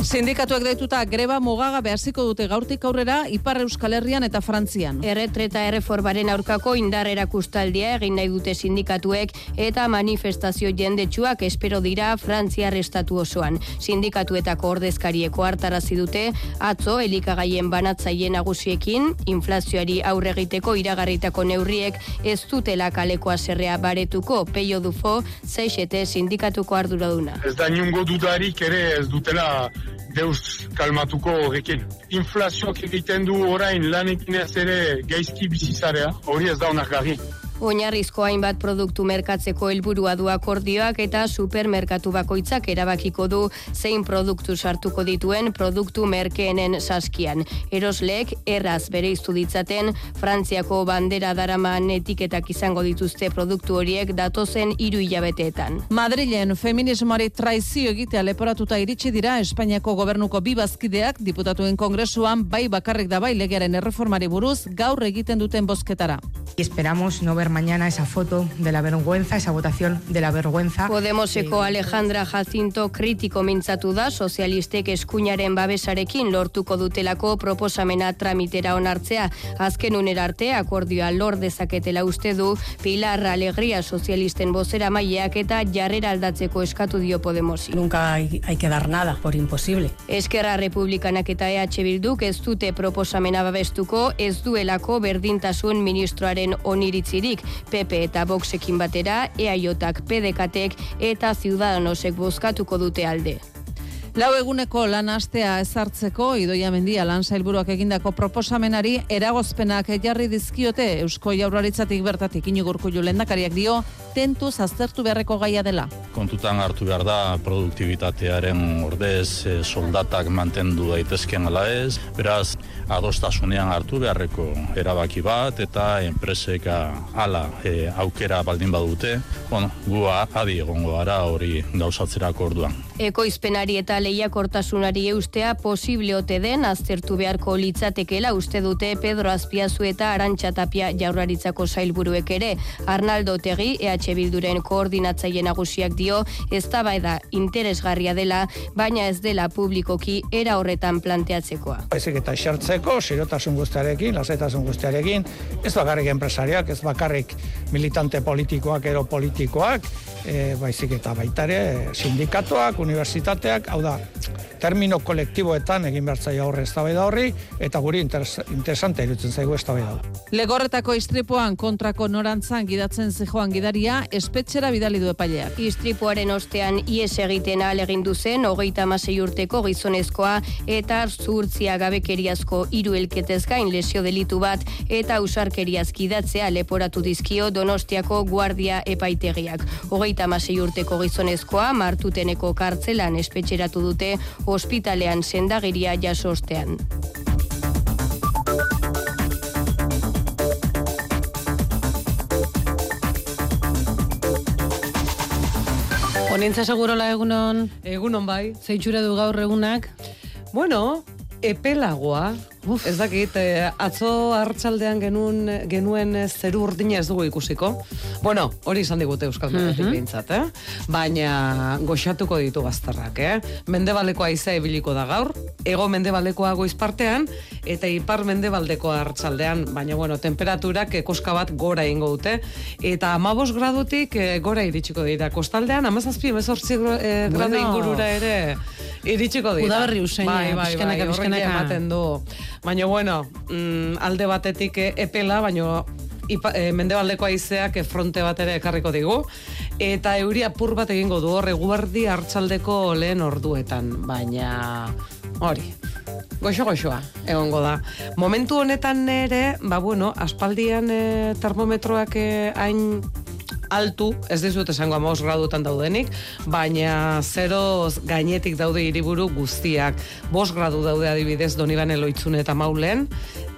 Sindikatuak deituta greba mugaga behaziko dute gaurtik aurrera Ipar Euskal Herrian eta Frantzian. Erretreta erreforbaren aurkako indar erakustaldia egin nahi dute sindikatuek eta manifestazio jendetsuak espero dira Frantzia estatu osoan. Sindikatuetako ordezkarieko hartarazi dute atzo elikagaien banatzaile nagusiekin inflazioari aurre egiteko iragarritako neurriek ez dutela kaleko aserrea baretuko peio dufo zeixete sindikatuko arduraduna. Ez da niongo dudarik ere ez dutela deus kalmatuko horrekin. Inflazioak egiten du orain lanekin ez ere gaizki bizizarea, hori ez da honak. Oinarrizko hainbat produktu merkatzeko helburua du akordioak eta supermerkatu bakoitzak erabakiko du zein produktu sartuko dituen produktu merkeenen saskian. Erosleek erraz bere ditzaten Frantziako bandera daraman etiketak izango dituzte produktu horiek datozen hiru hilabeteetan. Madrilen feminismoari traizio egitea leporatuta iritsi dira Espainiako gobernuko bi bazkideak diputatuen kongresuan bai bakarrik da bai legearen erreformari buruz gaur egiten duten bozketara. Esperamos no ver mañana esa foto de la vergüenza, esa votación de la vergüenza. Podemoseko Alejandra Jacinto kritiko mintzatu da sozialistek eskuinaren babesarekin lortuko dutelako proposamena tramitera onartzea. Azken unera arte akordioa lor dezaketela uste du Pilar Alegria sozialisten bozera maileak eta jarrera aldatzeko eskatu dio Podemosi. Nunca hay, hay que dar nada por imposible. Eskerra Republikanak eta EH Bilduk ez dute proposamena babestuko ez duelako berdintasun ministroaren oniritzirik PP eta Voxekin batera EAJak PDKtek eta Ciudadanosek bozkatuko dute alde. Lau eguneko lan astea ezartzeko idoia mendia lan sailburuak egindako proposamenari eragozpenak jarri dizkiote Eusko Jaurlaritzatik bertatik inigurku lendakariak dio tentuz aztertu beharreko gaia dela. Kontutan hartu behar da produktibitatearen ordez eh, soldatak mantendu daitezken ala ez, beraz adostasunean hartu beharreko erabaki bat eta enpreseka ala eh, aukera baldin badute, bueno, gua adi egongo gara hori gauzatzerako orduan. Ekoizpenari eta lehiakortasunari eustea posible ote den aztertu beharko litzatekela uste dute Pedro Azpiazu eta Arantxatapia jaurlaritzako zailburuek ere. Arnaldo Tegi, EH Bilduren koordinatzaile nagusiak dio, ez da interesgarria dela, baina ez dela publikoki era horretan planteatzekoa. Ezik eta xertzeko, sirotasun guztiarekin, lasetasun guztiarekin, ez bakarrik enpresariak, ez bakarrik militante politikoak, ero politikoak, e, baizik eta baitare sindikatuak, unibertsitateak, hau da, termino kolektiboetan egin behar zaila horre eztabaida horri, eta guri interes, interesante irutzen zaigu eztabaida. Legorretako istripuan kontrako norantzan gidatzen zijoan gidaria, espetxera bidali du epaileak. Istripuaren ostean ies egiten alegin duzen, hogeita masei urteko gizonezkoa, eta zurtzia gabekeriazko hiru elketez gain lesio delitu bat, eta usarkeriaz gidatzea leporatu dizkio donostiako guardia epaitegiak. Hogeita masei urteko gizonezkoa, martuteneko kartzelan espetxeratu dute, ospitalean sendagiria jasostean. Onintza segurola egunon. Egunon bai. Zeitxura du gaur egunak. Bueno, epelagoa, Uf. Ez dakit, eh, atzo hartzaldean genuen, genuen zeru urdina ez dugu ikusiko. Bueno, hori izan digute Euskal Metetik mm -hmm. eh? Baina goxatuko ditu gaztarrak, eh? Mendebaleko aizea ebiliko da gaur, ego mendebalekoa goiz partean, eta ipar mendebaldeko hartzaldean, baina bueno, temperaturak ekoska bat gora ingo dute, eta amabos gradutik eh, gora iritsiko dira. Kostaldean, amazazpi, emezortzi eh, bueno. ingurura ere iritsiko dira. Udaberri usain, bai, bai, bai, bai, ematen du. Baina, bueno, mm, alde batetik epela, baina ipa, e, mendebaldeko aizeak fronte bat ere ekarriko digu. Eta euri apur bat egingo du horre guardi hartzaldeko lehen orduetan. Baina, hori, goxo goxoa egongo da. Momentu honetan ere, ba bueno, aspaldian e, termometroak e, hain altu, ez dizut esango amos gradutan daudenik, baina zeroz gainetik daude hiriburu guztiak. Bos gradu daude adibidez Donibane Loitzune eta Maulen,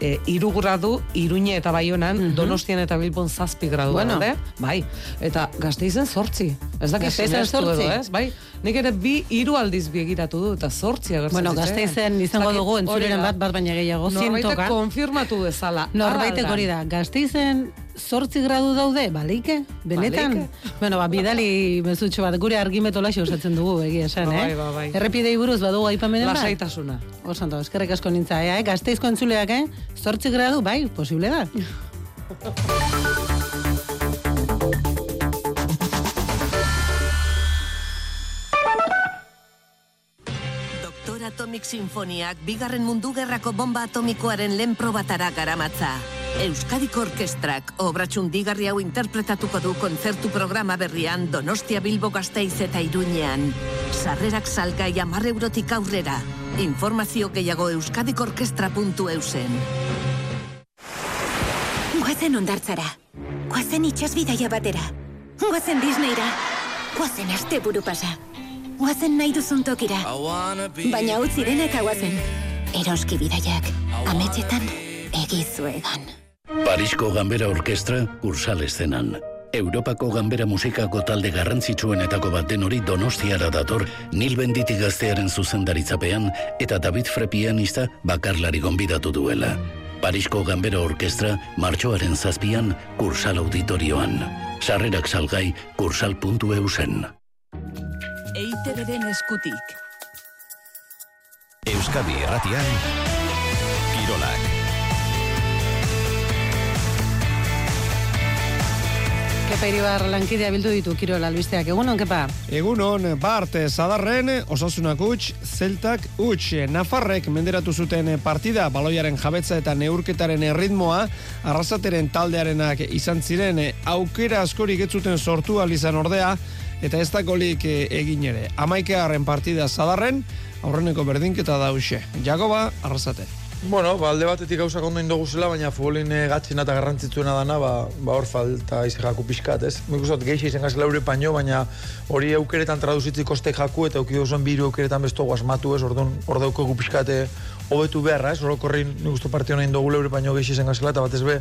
e, iru gradu Iruñe eta Baionan, mm Donostian eta Bilbon zazpi gradu bueno. daude, bai. Eta gazteizen sortzi. Ez dakit gazteizen sortzi. ez? Bai. Nik ere bi hiru aldiz begiratu du eta sortzi agertzen Bueno, gazteizen izango dugu entzuleren bat bat baina gehiago zientoka. konfirmatu dezala. Norbaitek hori da. Gazteizen sortzi gradu daude, baleike? Benetan? Bueno, ba, bidali mezutxo bat, gure argimeto laxo osatzen dugu, egia esan, eh? Bai, bai, bai. Errepidei buruz badugu aipamenen bat? Lasaitasuna. Osanto, eskerrek asko nintza, eh? Gazteizko entzuleak, eh? Zortzi gradu, bai, posible da. Atomic Sinfoniak bigarren mundu gerrako bomba atomikoaren lehen probatara garamatza. Euskadiko Orkestrak digarri hau interpretatuko du kontzertu programa berrian Donostia Bilbo Gasteiz eta Iruñean. Sarrerak salgai amarre eurotik aurrera. Informazio gehiago euskadikorkestra.eusen. Guazen ondartzara. Guazen itxasbidaia batera. Guazen Disneyra. Guazen aste buru pasa. Guazen nahi duzun tokira. Baina utzi dena eta guazen. Eroski bidaiak. Ametxetan egizuegan. Parisko Gambera Orkestra kursal eszenan. Europako Gambera musikako talde garrantzitsuenetako bat den hori Donostiara dator Nil Benditi gaztearen zuzendaritzapean eta David Frepianista bakarlari gonbidatu duela. Parisko Gambera Orkestra martxoaren zazpian kursal auditorioan. Sarrerak salgai kursal.eu zen. Eite beren eskutik. Euskadi Erratian, Kirolak. Kepa iribar lankidea bildu ditu Kirol albisteak. Egunon, kepa? Egunon, Bart, Zadarren, Osasunak utx, Zeltak utx, Nafarrek menderatu zuten partida, baloiaren jabetza eta neurketaren erritmoa, arrasateren taldearenak izan ziren, aukera askorik etzuten sortu alizan ordea, eta ez da golik egin ere. Amaikearen partida Zadarren, aurreneko berdinketa dause. Jagoba, arrasate. Bueno, ba, alde batetik gauzak ondo indogu zela, baina futbolin gatzina eta garrantzitzuena dana, ba, ba hor falta izi jaku pixkat, ez? Mik usat geixi izan gazela eure paino, baina hori eukeretan traduzitzi koste jaku eta eukio zuen biru eukeretan besto guazmatu, ez? Orduan, hor dauko pixkate hobetu beharra, ez? Orokorrin nik uste partio nahi indogule eure paino geixi izan gazela, eta batez be,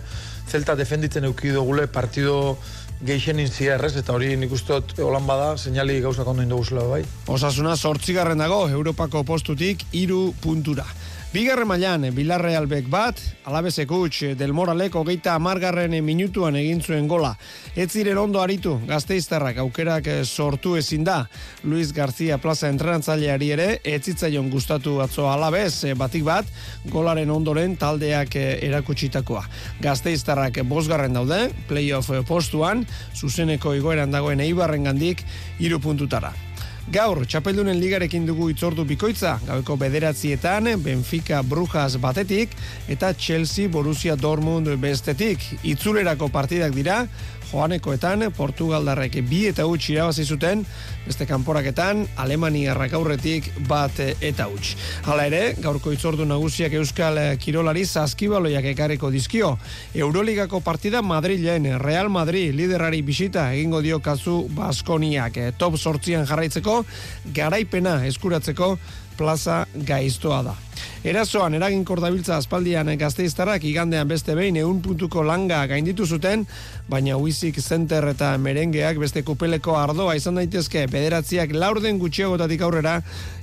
zelta defenditzen eukidu dugule partido geixen inzierrez, eta hori nik uste holan bada, seinali gauzak ondo indoguzela bai. Osasuna sortzigarren dago, Europako postutik iru puntura. Bigarren mailan Bilarrealbek bat, Alabezek utx Del Moralek hogeita amargarren minutuan egin zuen gola. Ez ziren ondo aritu, gazteiztarrak aukerak sortu ezin da. Luis García Plaza entrenatzaileari ere, ez zitzaion gustatu atzo Alabez batik bat, golaren ondoren taldeak erakutsitakoa. Gazteiztarrak bosgarren daude, playoff postuan, zuzeneko igoeran dagoen eibarren gandik, iru puntutara. Gaur, txapeldunen ligarekin dugu itzordu bikoitza, gaueko bederatzietan, Benfica Brujas batetik, eta Chelsea Borussia Dortmund bestetik. Itzulerako partidak dira, joanekoetan, Portugaldarrek bi eta huts irabazi zuten, beste kanporaketan, Alemaniarrak aurretik bat eta huts. Hala ere, gaurko itzordu nagusiak Euskal Kirolari zazkibaloiak ekarriko dizkio. Euroligako partida Madrilen, Real Madrid liderari bisita egingo dio kazu Baskoniak. Top sortzian jarraitzeko, garaipena eskuratzeko plaza gaiztoa da. Erasoan eraginkor dabiltza aspaldian gazteiztarrak igandean beste behin eun puntuko langa gainditu zuten, baina Wizik Center eta merengeak beste kupeleko ardoa izan daitezke bederatziak laurden gutxiagotatik aurrera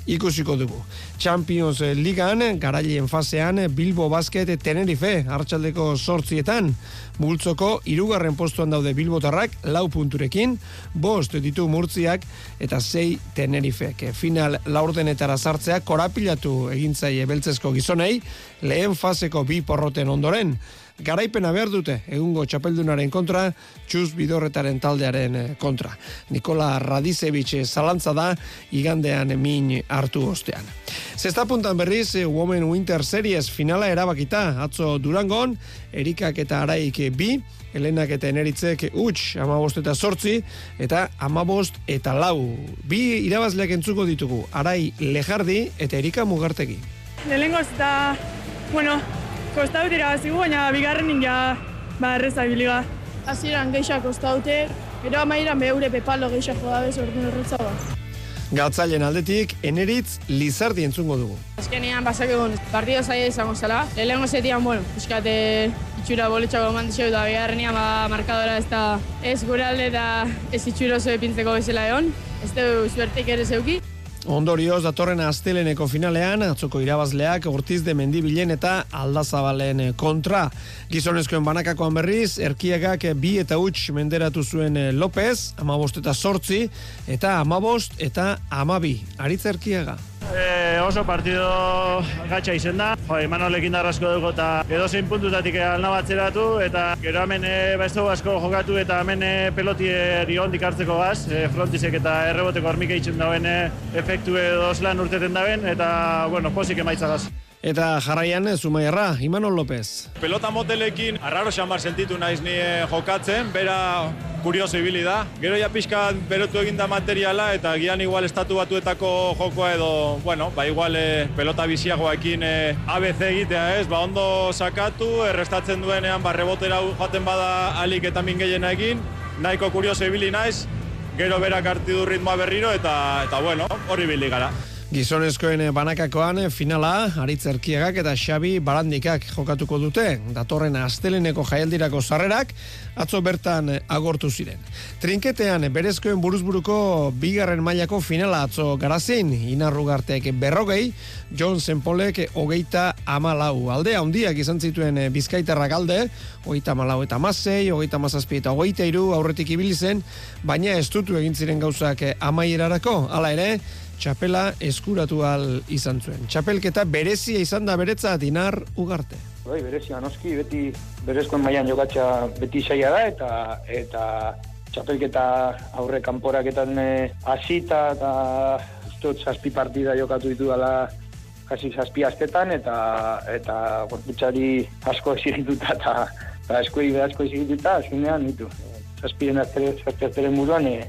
ikusiko dugu. Champions Ligan, garailien fasean, Bilbo Basket Tenerife, hartxaldeko sortzietan, multzoko irugarren postuan daude Bilbotarrak, lau punturekin, bost ditu murtziak, eta sei Tenerifek. Final laurdenetara sartzea korapilatu egintzaile beltzesko gizonei, lehen faseko bi porroten ondoren, garaipena behar dute egungo txapeldunaren kontra, txuz bidorretaren taldearen kontra. Nikola Radizevich zalantza da, igandean min hartu ostean. Zesta puntan berriz, Women Winter Series finala erabakita, atzo Durangon, Erikak eta Araik bi, Helenak eta Eneritzek utx, amabost eta sortzi, eta amabost eta lau. Bi irabazleak entzuko ditugu, Arai Lejardi eta Erika Mugartegi. Lehenengo eta, bueno, kostaut irabazigu, baina bigarren ja ba, erreza biliga. Aziran geixak kostaute, gero amairan behure pepalo geixak joda bez, orduan erretza ba. Gatzailen aldetik, eneritz Lizardi entzungo dugu. Azkenean basak egun, partido zaila izango zela. Lehenengo zetian, bueno, euskate itxura boletxako mandizio eta bigarrenean ba, markadora ez da ez gure alde eta ez itxura oso epintzeko bezala egon. Ez du zuertek ere zeuki. Ondorioz, datorren asteleneko finalean, atzoko irabazleak Ortiz de Mendibilen eta Aldazabalen kontra. Gizonezkoen banakakoan berriz, erkiagak bi eta huts menderatu zuen López, amabost eta sortzi, eta amabost eta amabi. Aritz erkiaga. E, oso partido gatsa izen da. Jo, Imanolekin darrazko dugu eta edo zein puntutatik alna batzeratu eta gero hemen e, baizto asko jokatu eta hemen e, pelotieri ondik hartzeko gaz, e, frontisek eta erreboteko hormik eitzen dauen e, efektu edo zelan urteten dauen eta, bueno, posik emaitzagaz. Eta jarraian Zumaiarra, Imanol López. Pelota motelekin arraro xamar sentitu naiz ni jokatzen, bera kurioso ibili da. Gero ja pixka berotu eginda materiala eta gian igual estatu batuetako jokoa edo, bueno, ba igual e, pelota biziagoekin e, ABC egitea ez, ba ondo sakatu, errestatzen duenean ba rebotera joaten bada alik eta min gehiena egin, nahiko kurioso ibili naiz, gero berak hartu du ritmoa berriro eta eta bueno, hori ibili gara. Gizonezkoen banakakoan finala Aritzerkiagak eta Xabi Barandikak jokatuko dute. Datorren asteleneko jaialdirako sarrerak atzo bertan agortu ziren. Trinketean berezkoen buruzburuko bigarren mailako finala atzo garazin, inarrugartek berrogei, John Senpolek hogeita amalau. Aldea handiak izan zituen bizkaitarra galde, hogeita amalau eta masei, hogeita mazazpi eta hogeita iru aurretik ibilizen, baina estutu egin ziren gauzak amaierarako. Hala ere, txapela eskuratu al izan zuen. Txapelketa berezia izan da beretzat inar ugarte. Bai, berezia noski, beti berezkoen mailan jokatza beti saia da, eta eta txapelketa aurre kanporaketan hasita eta ustot zazpi partida jokatu ditu dela kasi zazpi astetan, eta eta gorputzari asko esigituta eta eta eskuei asko esigituta, azunean ditu. Zazpiren aztere, zazpi buruan, e,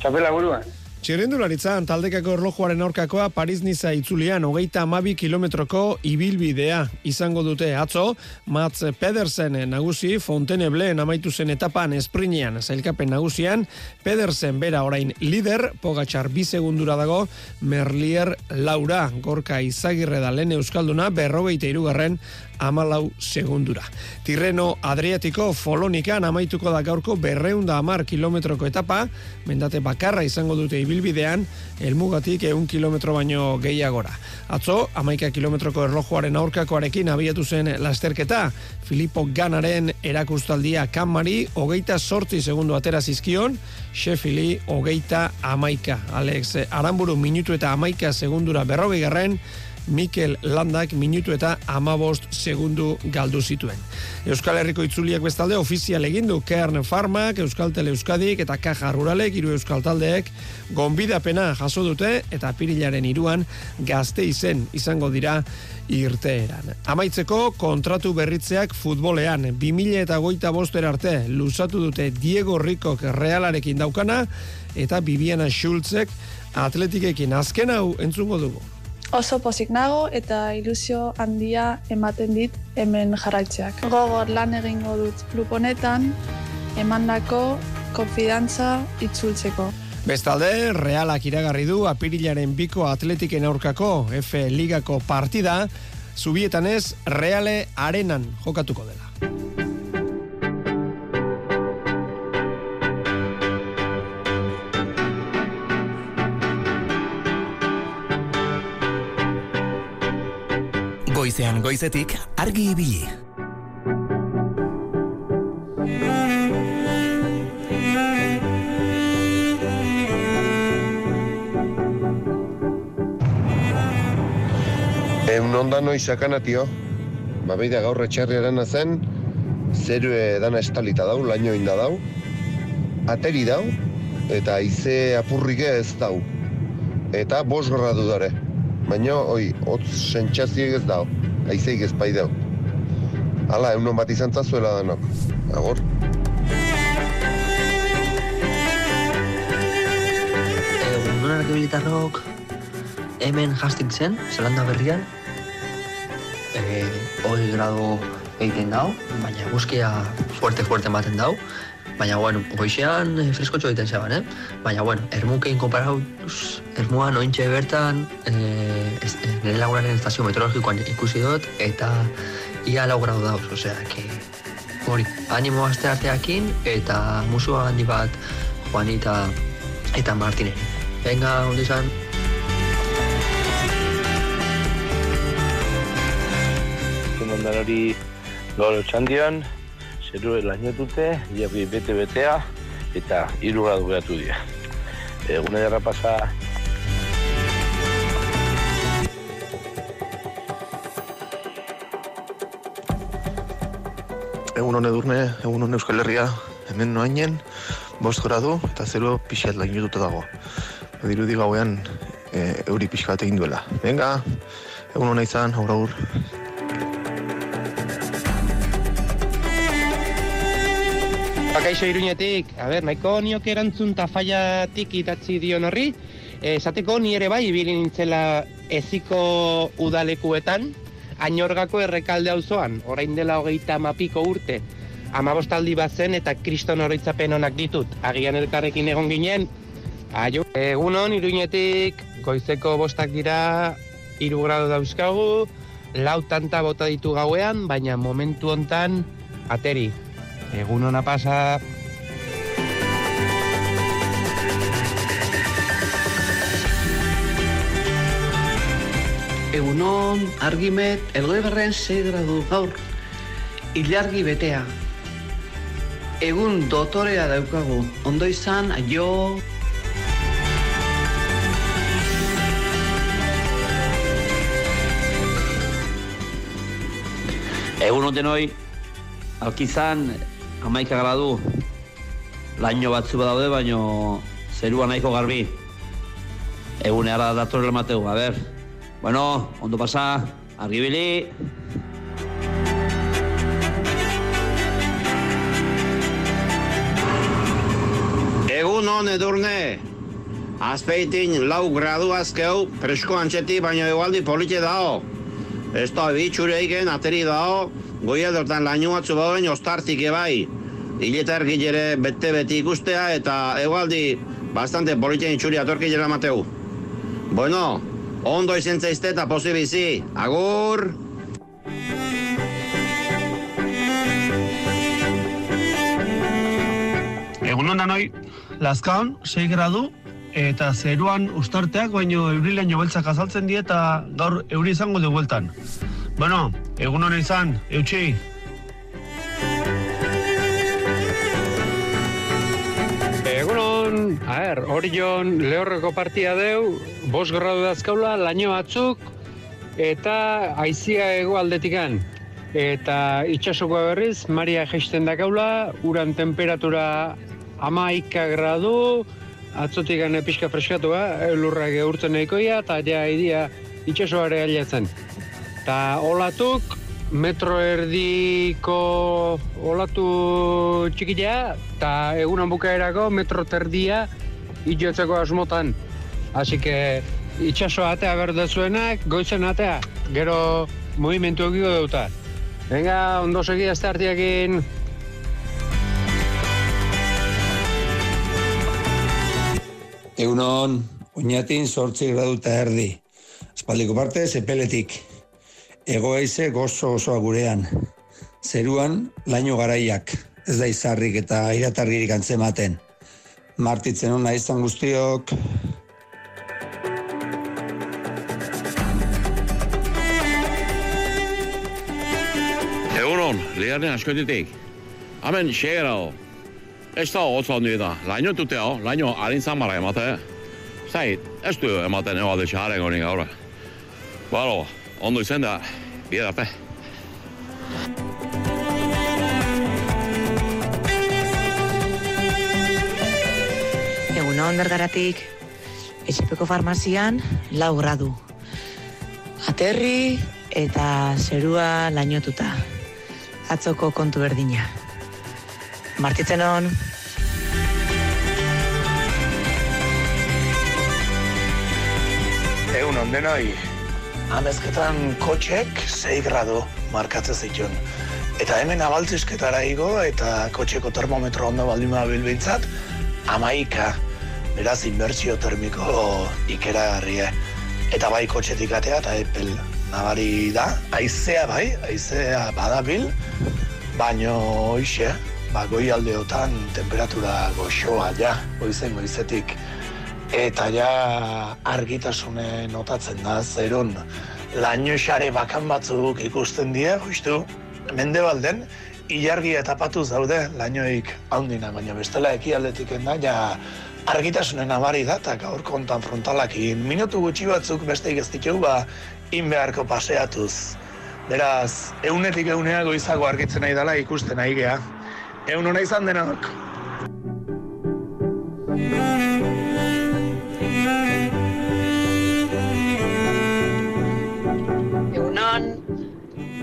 txapela buruan. Txirrendularitzan taldekako erlojuaren aurkakoa Paris-Niza itzulian hogeita amabi kilometroko ibilbidea izango dute. Atzo, Mats Pedersen nagusi Fontainebleau amaitu zen etapan esprinean. Zailkapen nagusian, Pedersen bera orain lider, Pogatxar bi segundura dago, Merlier Laura, gorka izagirre da lehen euskalduna, berrogeita irugarren amalau segundura. Tirreno Adriatiko Folonikan amaituko da gaurko berreunda amar kilometroko etapa, mendate bakarra izango dute ibilbidean, elmugatik eun kilometro baino gehiagora. Atzo, amaika kilometroko erlojuaren aurkakoarekin abiatu zen lasterketa, Filippo Ganaren erakustaldia kanmari, hogeita sortzi segundu atera zizkion, Sheffili hogeita amaika. Alex Aramburu minutu eta amaika segundura berrogei garren, Mikel Landak minutu eta amabost segundu galdu zituen. Euskal Herriko itzuliak bestalde ofizial egindu Kern Farmak, Euskal Tele Euskadik eta Kaja Ruralek, iru Euskal Taldeek, gonbidapena jaso dute eta pirilaren iruan gazte izen izango dira irteeran. Amaitzeko kontratu berritzeak futbolean, 2000 eta goita boster arte, luzatu dute Diego Rikok realarekin daukana eta Bibiana Schultzek atletikekin azken hau entzungo dugu oso pozik nago eta ilusio handia ematen dit hemen jarraitzeak. Gogor lan egingo dut klub honetan, emandako konfidantza itzultzeko. Bestalde, realak iragarri du apirilaren biko atletiken aurkako F ligako partida, zubietan ez, reale arenan jokatuko dela. Goizean goizetik argi ibili. Egun onda noiz sakana, tio. Ba, beida gaur etxerriaren zen, zeru edana estalita dau, laino inda dau, ateri dau, eta ize apurrike ez dau. Eta bos gradu dure baina oi, hotz sentsazioik ez dago, aizeik ez bai dago. Hala, egun bat izan zazuela denok. Agor. Egunonak militarrok hemen jastik zen, zelanda berrian, e, hori grado egiten dau, baina guzkia fuerte-fuerte ematen dau, Baina, bueno, goixean eh, freskotxo egiten zeban, eh? Baina, bueno, ermukein konparauz, ermuan ointxe bertan, ez, eh, nire lagunaren estazio meteorologikoan ikusi dut, eta ia lau gradu dauz, osea, que, hori, animo azte arteakin, eta musua handi bat Juanita eta Martineri. Venga, ondi zan. Zendan hori gaur txandian, zeru lainotute, jabi bete-betea, eta hiru gradu behatu dira. Egune dara pasa... Egun hone durne, egun hone Euskal Herria, hemen noainen, bost gradu eta zeru pixat lainotuta dago. Dirudi gauean e, euri pixkat egin duela. Venga, egun hona izan, aur aur. Kaixo iruñetik, a ber, nahiko niok erantzun tafaiatik idatzi dion horri, esateko ni ere bai ibili nintzela eziko udalekuetan, ainorgako errekalde auzoan, orain dela hogeita mapiko urte, amabostaldi bat zen eta kriston oroitzapen onak ditut. Agian elkarrekin egon ginen, aio. Egunon, iruñetik, goizeko bostak dira, iru grado dauzkagu, lau tanta bota ditu gauean, baina momentu hontan ateri. Egun hona pasa. Egunon, argimet, elgoi berren 6 gradu gaur, ilargi betea. Egun dotorea daukagu, ondo izan, aio... Egun oten hoi, alkizan, amaika gradu, laino batzu badaude, baino zerua nahiko garbi. Egun ara mateu, a ber. Bueno, ondo pasa, argibili. Egun hon edurne, azpeitin lau gradu azkeu, presko antxeti, baina egualdi polite dao. Ez da bitxure eiken, ateri dao, goi edortan laino batzu bauen ostartik ebai. Ileta ergilere bete beti ikustea eta egualdi bastante polite itxuri atorki jera mateu. Bueno, ondo izen zaizte eta posibizi. Agur! Egun ondan hoi, Lazkaon, 6 gradu, eta zeruan ustarteak, baino eurilaino beltzak azaltzen die eta gaur euri izango de bueltan. Bueno, egun hona izan, eutxi. Egunon, a ber, Orion lehorreko partia deu, bos gradu dazkaula, laino batzuk, eta aizia ego aldetikan. Eta itxasoko berriz, Maria geisten dakaula, uran temperatura amaika gradu, atzotik gane pixka freskatua, lurra geurtzen nahikoia, eta ja idia itxasoare aliatzen. Ta olatuk, metro erdiko olatu txikitea, eta egunan bukaerako metro terdia itxotzeko asmotan. Así que itxaso atea berdezuenak, goizen atea, gero movimentu egiko dauta. Venga, ondo segi azte hartiakin. Egunon, oinatin sortzi gradu eta erdi. Espaldiko parte, zepeletik. Egoeize gozo osoa gurean. Zeruan, laino garaiak. Ez da izarrik eta iratarririk antzematen. Martitzen hona izan guztiok. Egunon, ligarren askotitik. Hemen xegerao. Ez da hotz handi da. Laino tuteo, laino harin zamara emate. Zait, ez du ematen ego alde xaren hori gaur. Baro, ondo izen da, bide arte. Egun hon bergaratik, etxepeko farmazian lau gradu. Aterri eta zerua lainotuta. Atzoko kontu berdina. Martitzen hon. Egun ondenoi, amezketan kotxek 6 gradu markatzen zituen. Eta hemen abaltzizketara igo eta kotxeko termometro ondo baldin bilbintzat, amaika, beraz inbertsio termiko ikeragarrie. Eta bai kotxetik atea eta epel nabari da, aizea bai, aizea badabil, baino hoxe, ba, goi aldeotan temperatura goxoa ja, goizen goizetik. Eta ja argitasune notatzen da, zeron laino xare bakan batzuk ikusten die, justu, mendebalden, ilargi eta patuz daude lainoik haundina, baina bestela ekialdetik da, ja argitasunen nabari da, eta gaur kontan frontalakin. Minutu gutxi batzuk beste ez ditugu, ba, in beharko paseatuz. Beraz, eunetik eunea goizago argitzen nahi dela ikusten nahi gea. Egun hona izan denok.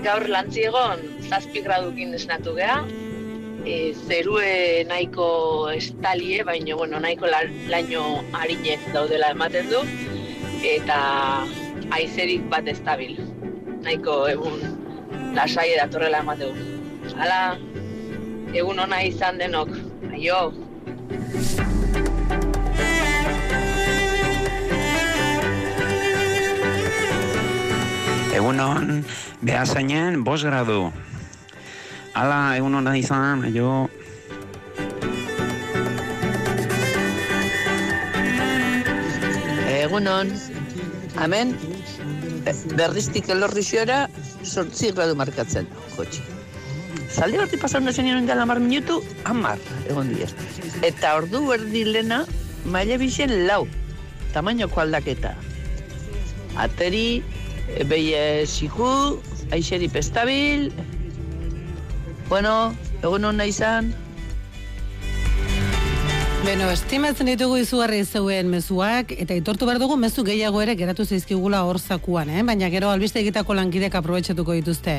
Gaur lantziegon zazpi gradukin esnatu gea, e, zerue nahiko estalie, baina bueno, nahiko la, laino harinez daudela ematen du, eta aizerik bat estabil. Nahiko egun lasai datorrela ematen du. Hala, egun ona izan denok. Aio! Egunon, behazainen, bos gradu. Ala, egun hona izan, jo. Egunon, hemen berriztik elorri xoera sortzi gradu markatzen, jotxi. Zalde horti pasan da zenien dela mar minutu, amar, egon diez. Eta ordu erdi lena, maile bixen lau, tamainoko aldaketa. Ateri, beie ziku, aixeri pestabil, bueno, egun hona izan, Beno, estimatzen ditugu izugarri zeuen mezuak, eta itortu behar dugu mezu gehiago ere geratu zaizkigula hor zakuan, eh? baina gero albiste egitako lankidek aprobetxatuko dituzte.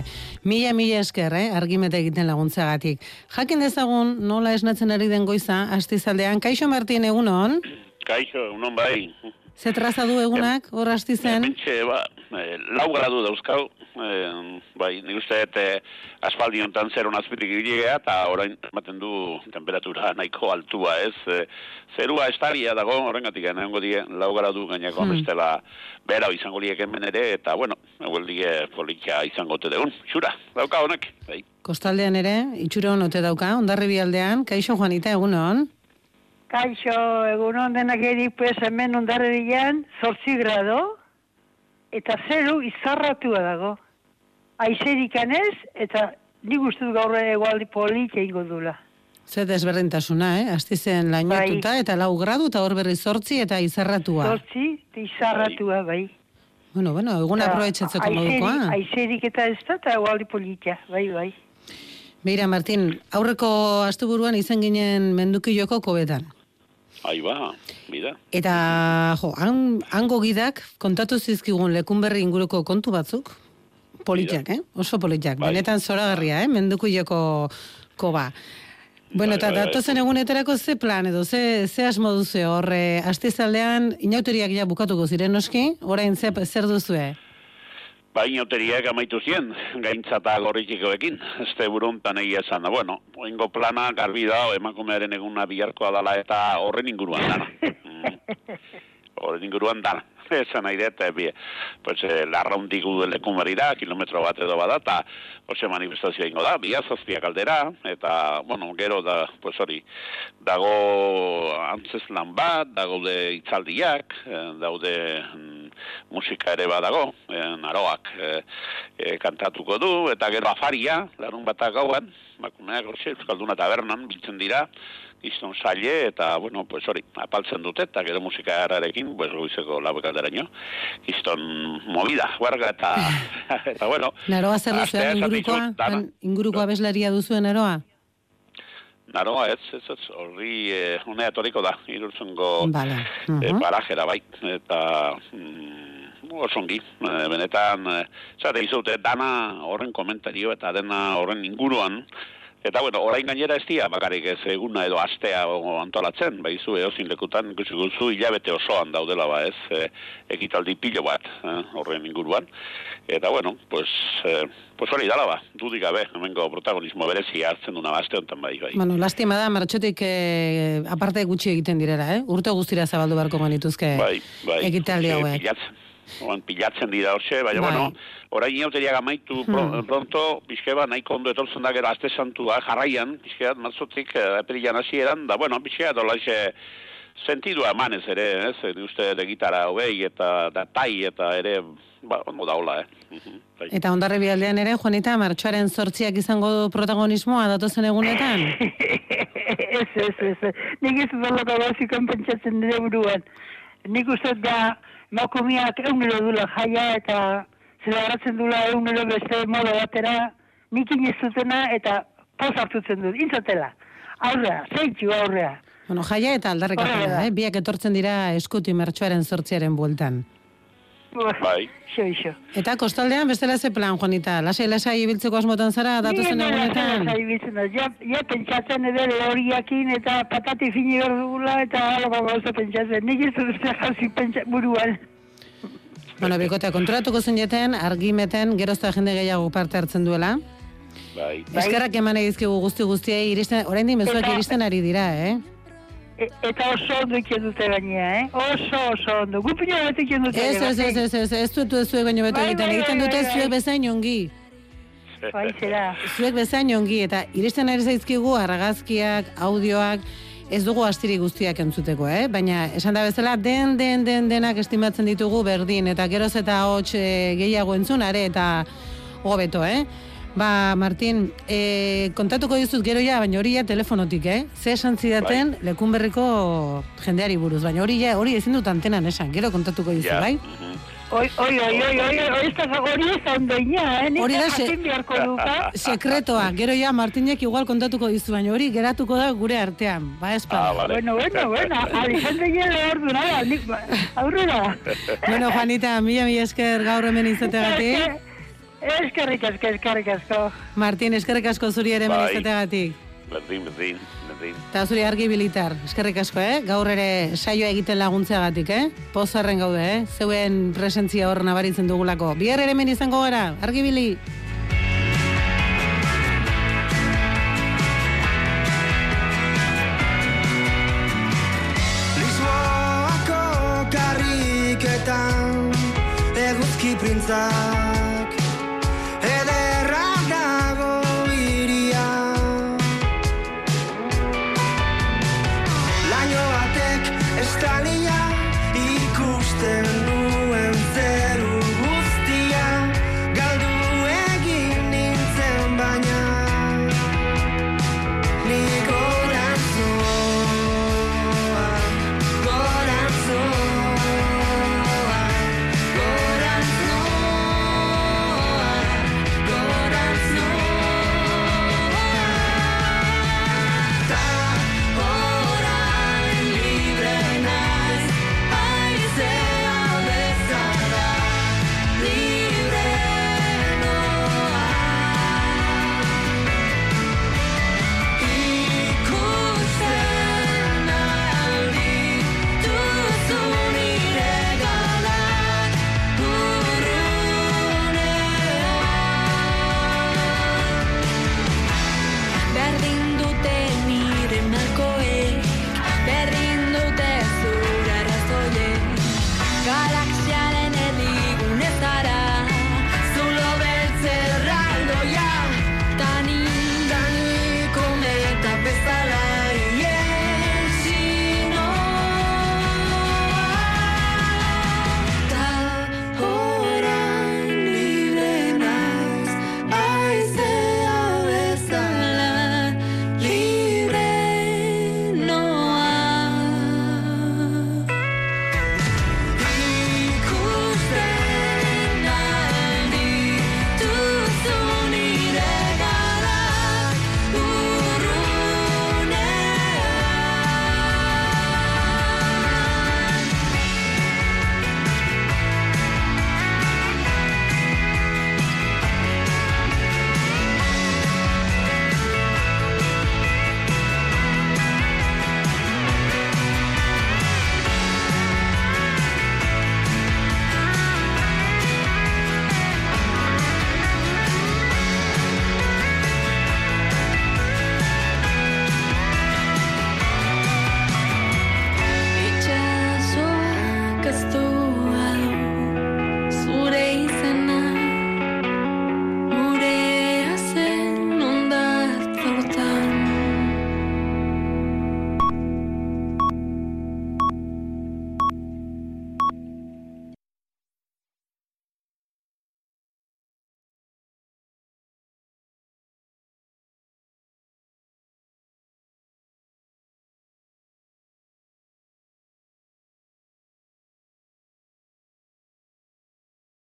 Mila, mila esker, eh? argimete egiten laguntzagatik. Jakin dezagun, nola esnatzen ari den goiza, astizaldean, Kaixo Martin egunon? Kaixo, egunon bai. Ze traza du egunak, hor astizen? Bentxe, ba, eh, lau gradu dauzkau, eh, bai, nik uste dut eh, aspaldi honetan zer honazpitik ibilegea, eta orain ematen du temperatura nahiko altua, ez? Eh, zerua estaria dago, horrengatik egongo die, lau gradu gainako Hmm. bestela bera izango liek hemen ere, eta bueno, eguel die polikia izango te deun, xura, dauka honek, bai. Kostaldean ere, itxura honote dauka, ondarri bialdean, Kaixo Juanita egunon? Kaixo, egunon denak erik, pues hemen ondarribian, zortzi grado, eta zeru izarratua dago. Aizerikan ez, eta nik uste dut gaur egualdi polit egingo dula. Ze desberdintasuna, eh? Astizen lainotuta eta lau gradu eta hor berri zortzi eta izarratua. Zortzi, eta izarratua, bai. Bueno, bueno, egun aprobetxatzeko modukoa. Aizerik eta ez da, eta egualdi polita, bai, bai. Beira, Martin, aurreko asteburuan izan ginen mendukiloko kobetan. Ahí ba, bida. Eta, jo, han, hango gidak kontatu zizkigun lekun berri inguruko kontu batzuk, politiak, eh? Oso politiak. Bai. Benetan zoragarria, eh? Mendukiloko koba. Bueno, eta Bai, bai, bai. datozen egunetarako ze plan edo, ze, ze asmo duzu horre, astizaldean inauteriak ja bukatuko ziren noski, orain ze, zer duzue? Ba, inauteriak amaitu zien, gaintzata gorritikoekin, este buruntan egia esan da, bueno, oingo plana garbi da, emakumearen eguna biharkoa dala eta horren inguruan dana. Mm. Horren inguruan dana. Esan nahi dut, bi, pues, eh, larraundik udeleku marira, kilometro bat edo bada, eta ose manifestazioa ingo da, bia zazpiak aldera, eta, bueno, gero da, pues hori, dago antzeslan bat, daude itzaldiak, eh, daude mm, musika ere badago, naroak eh, eh, kantatuko du, eta gero afaria, larun batak gauan, horxe, Euskalduna tabernan, biltzen dira, gizton saile, eta, bueno, pues hori, apaltzen dute, eta gero musika erarekin, pues goizeko lauek alderaino, gizton movida, huerga, eta, eta bueno, Naroa zer duzuen ingurukoa? dizut, dana. Han- Inguruko abeslaria duzuen naroa? Naroa, ez, ez, ez, horri, eh, honea etoriko da, irurtzungo Vale. e, parajera bai, eta mm, osongi, e, benetan, e, zate izute, dana horren komentario eta dena horren inguruan, eta bueno, orain gainera ez dia, bakarik ez eguna edo astea antolatzen, bai zu eozin lekutan, ikusi guzu hilabete osoan daudela ba ez, e, ekitaldi pilo bat eh, horren inguruan, eta bueno, pues, e, pues hori dala ba, dudik gabe, hemengo protagonismo berezi hartzen duna aste honetan bai, bai. Bueno, lastima da, martxotik eh, aparte gutxi egiten direra, eh? Urte guztira zabaldu beharko genituzke bai, bai. ekitaldi hauek. Oan pilatzen dira horxe, baina Bai. bueno, orain inauteriak amaitu pro, Hmm. pronto, pixkeba nahiko ondo etortzen da gero aste santua jarraian, pixkebat matzotik eh, apirilan hasieran, da bueno, pixkebat olaxe sentidua emanez ere, ez, eh, uste de gitara hobei eta da tai eta ere, ba, ondo da hola, eh. Bai. Eta ondarre bialdean ere, Juanita, martxoaren sortziak izango du protagonismoa datozen egunetan? ez, ez, ez. Nik ez dolako gauzikan pentsatzen nire buruan. Nik uste da, emakumeak egunero dula jaia eta zelabratzen dula egunero beste modo batera, nik inezutena eta poz hartutzen dut, intzatela. Aurrea, zeitzu aurrea. Bueno, jaia eta Horrela da. eh? Biak etortzen dira eskuti martxoaren sortziaren bueltan. Bai. Xo, xo. Eta kostaldean bestela ze plan, Juanita? Lasai, lasai ibiltzeko asmotan zara, datu zen Ni hemen egunetan? lasai ibiltzen da. Ja, ja pentsatzen edo horiakin eta patati fini behar dugula eta alako gauza pentsatzen. Nik ez dut jasi pentsa buruan. Bueno, bikotea, konturatuko zineten, argimeten, gerozta jende gehiago parte hartzen duela. Bai. Eskerrak eman egizkigu guzti guztiei, iristen, orain di mezuak iristen ari dira, eh? E, eta oso ondo iken dute gainea, eh? Oso, oso ondo. Gupino bat iken dute. Ez, ez, ez, ez, ez, ez dut ez zuek baino beto Bai, egiten, bai, egiten bai, dute bai, zuek bai. bezain ongi. Bai, zera. Zuek bezain ongi, eta iristen ari zaizkigu argazkiak, audioak, ez dugu astiri guztiak entzuteko, eh? Baina, esan da bezala, den, den, den, denak estimatzen ditugu berdin, eta geroz eta hots eh, gehiago entzun, are, eta hobeto, eh? Ba, Martin, e, kontatuko dizut gero ja, baina hori ja telefonotik, eh? Ze esan zidaten lekun berriko jendeari buruz, baina hori ja, hori ezin dut antenan esan, gero kontatuko dizu, bai? Oi, oi, oi, oi, oi, oi, ez da hori ez da ondo ina, eh? Hori da se-. Sekretoa, gero ja Martinek igual kontatuko dizu, baina hori geratuko da gure artean, ba espada. Bueno, bueno, bueno, Alejandro le ordu nada, nik, ba, aurrera. bueno, Juanita, mila mila esker gaur hemen izateagatik. Eskerrik asko, eskerrik asko. Martin, eskerrik asko zuri ere Bai. izateagatik. Berdin, berdin, berdin. Eta zuri argi bilitar, eskerrik asko, eh? Gaur ere saioa egiten laguntzeagatik, eh? Pozarren gaude, eh? Zeuen presentzia hor nabaritzen dugulako. Bihar ere hemen izango gara, argi bili. Lisboako karriketan eguzki printzak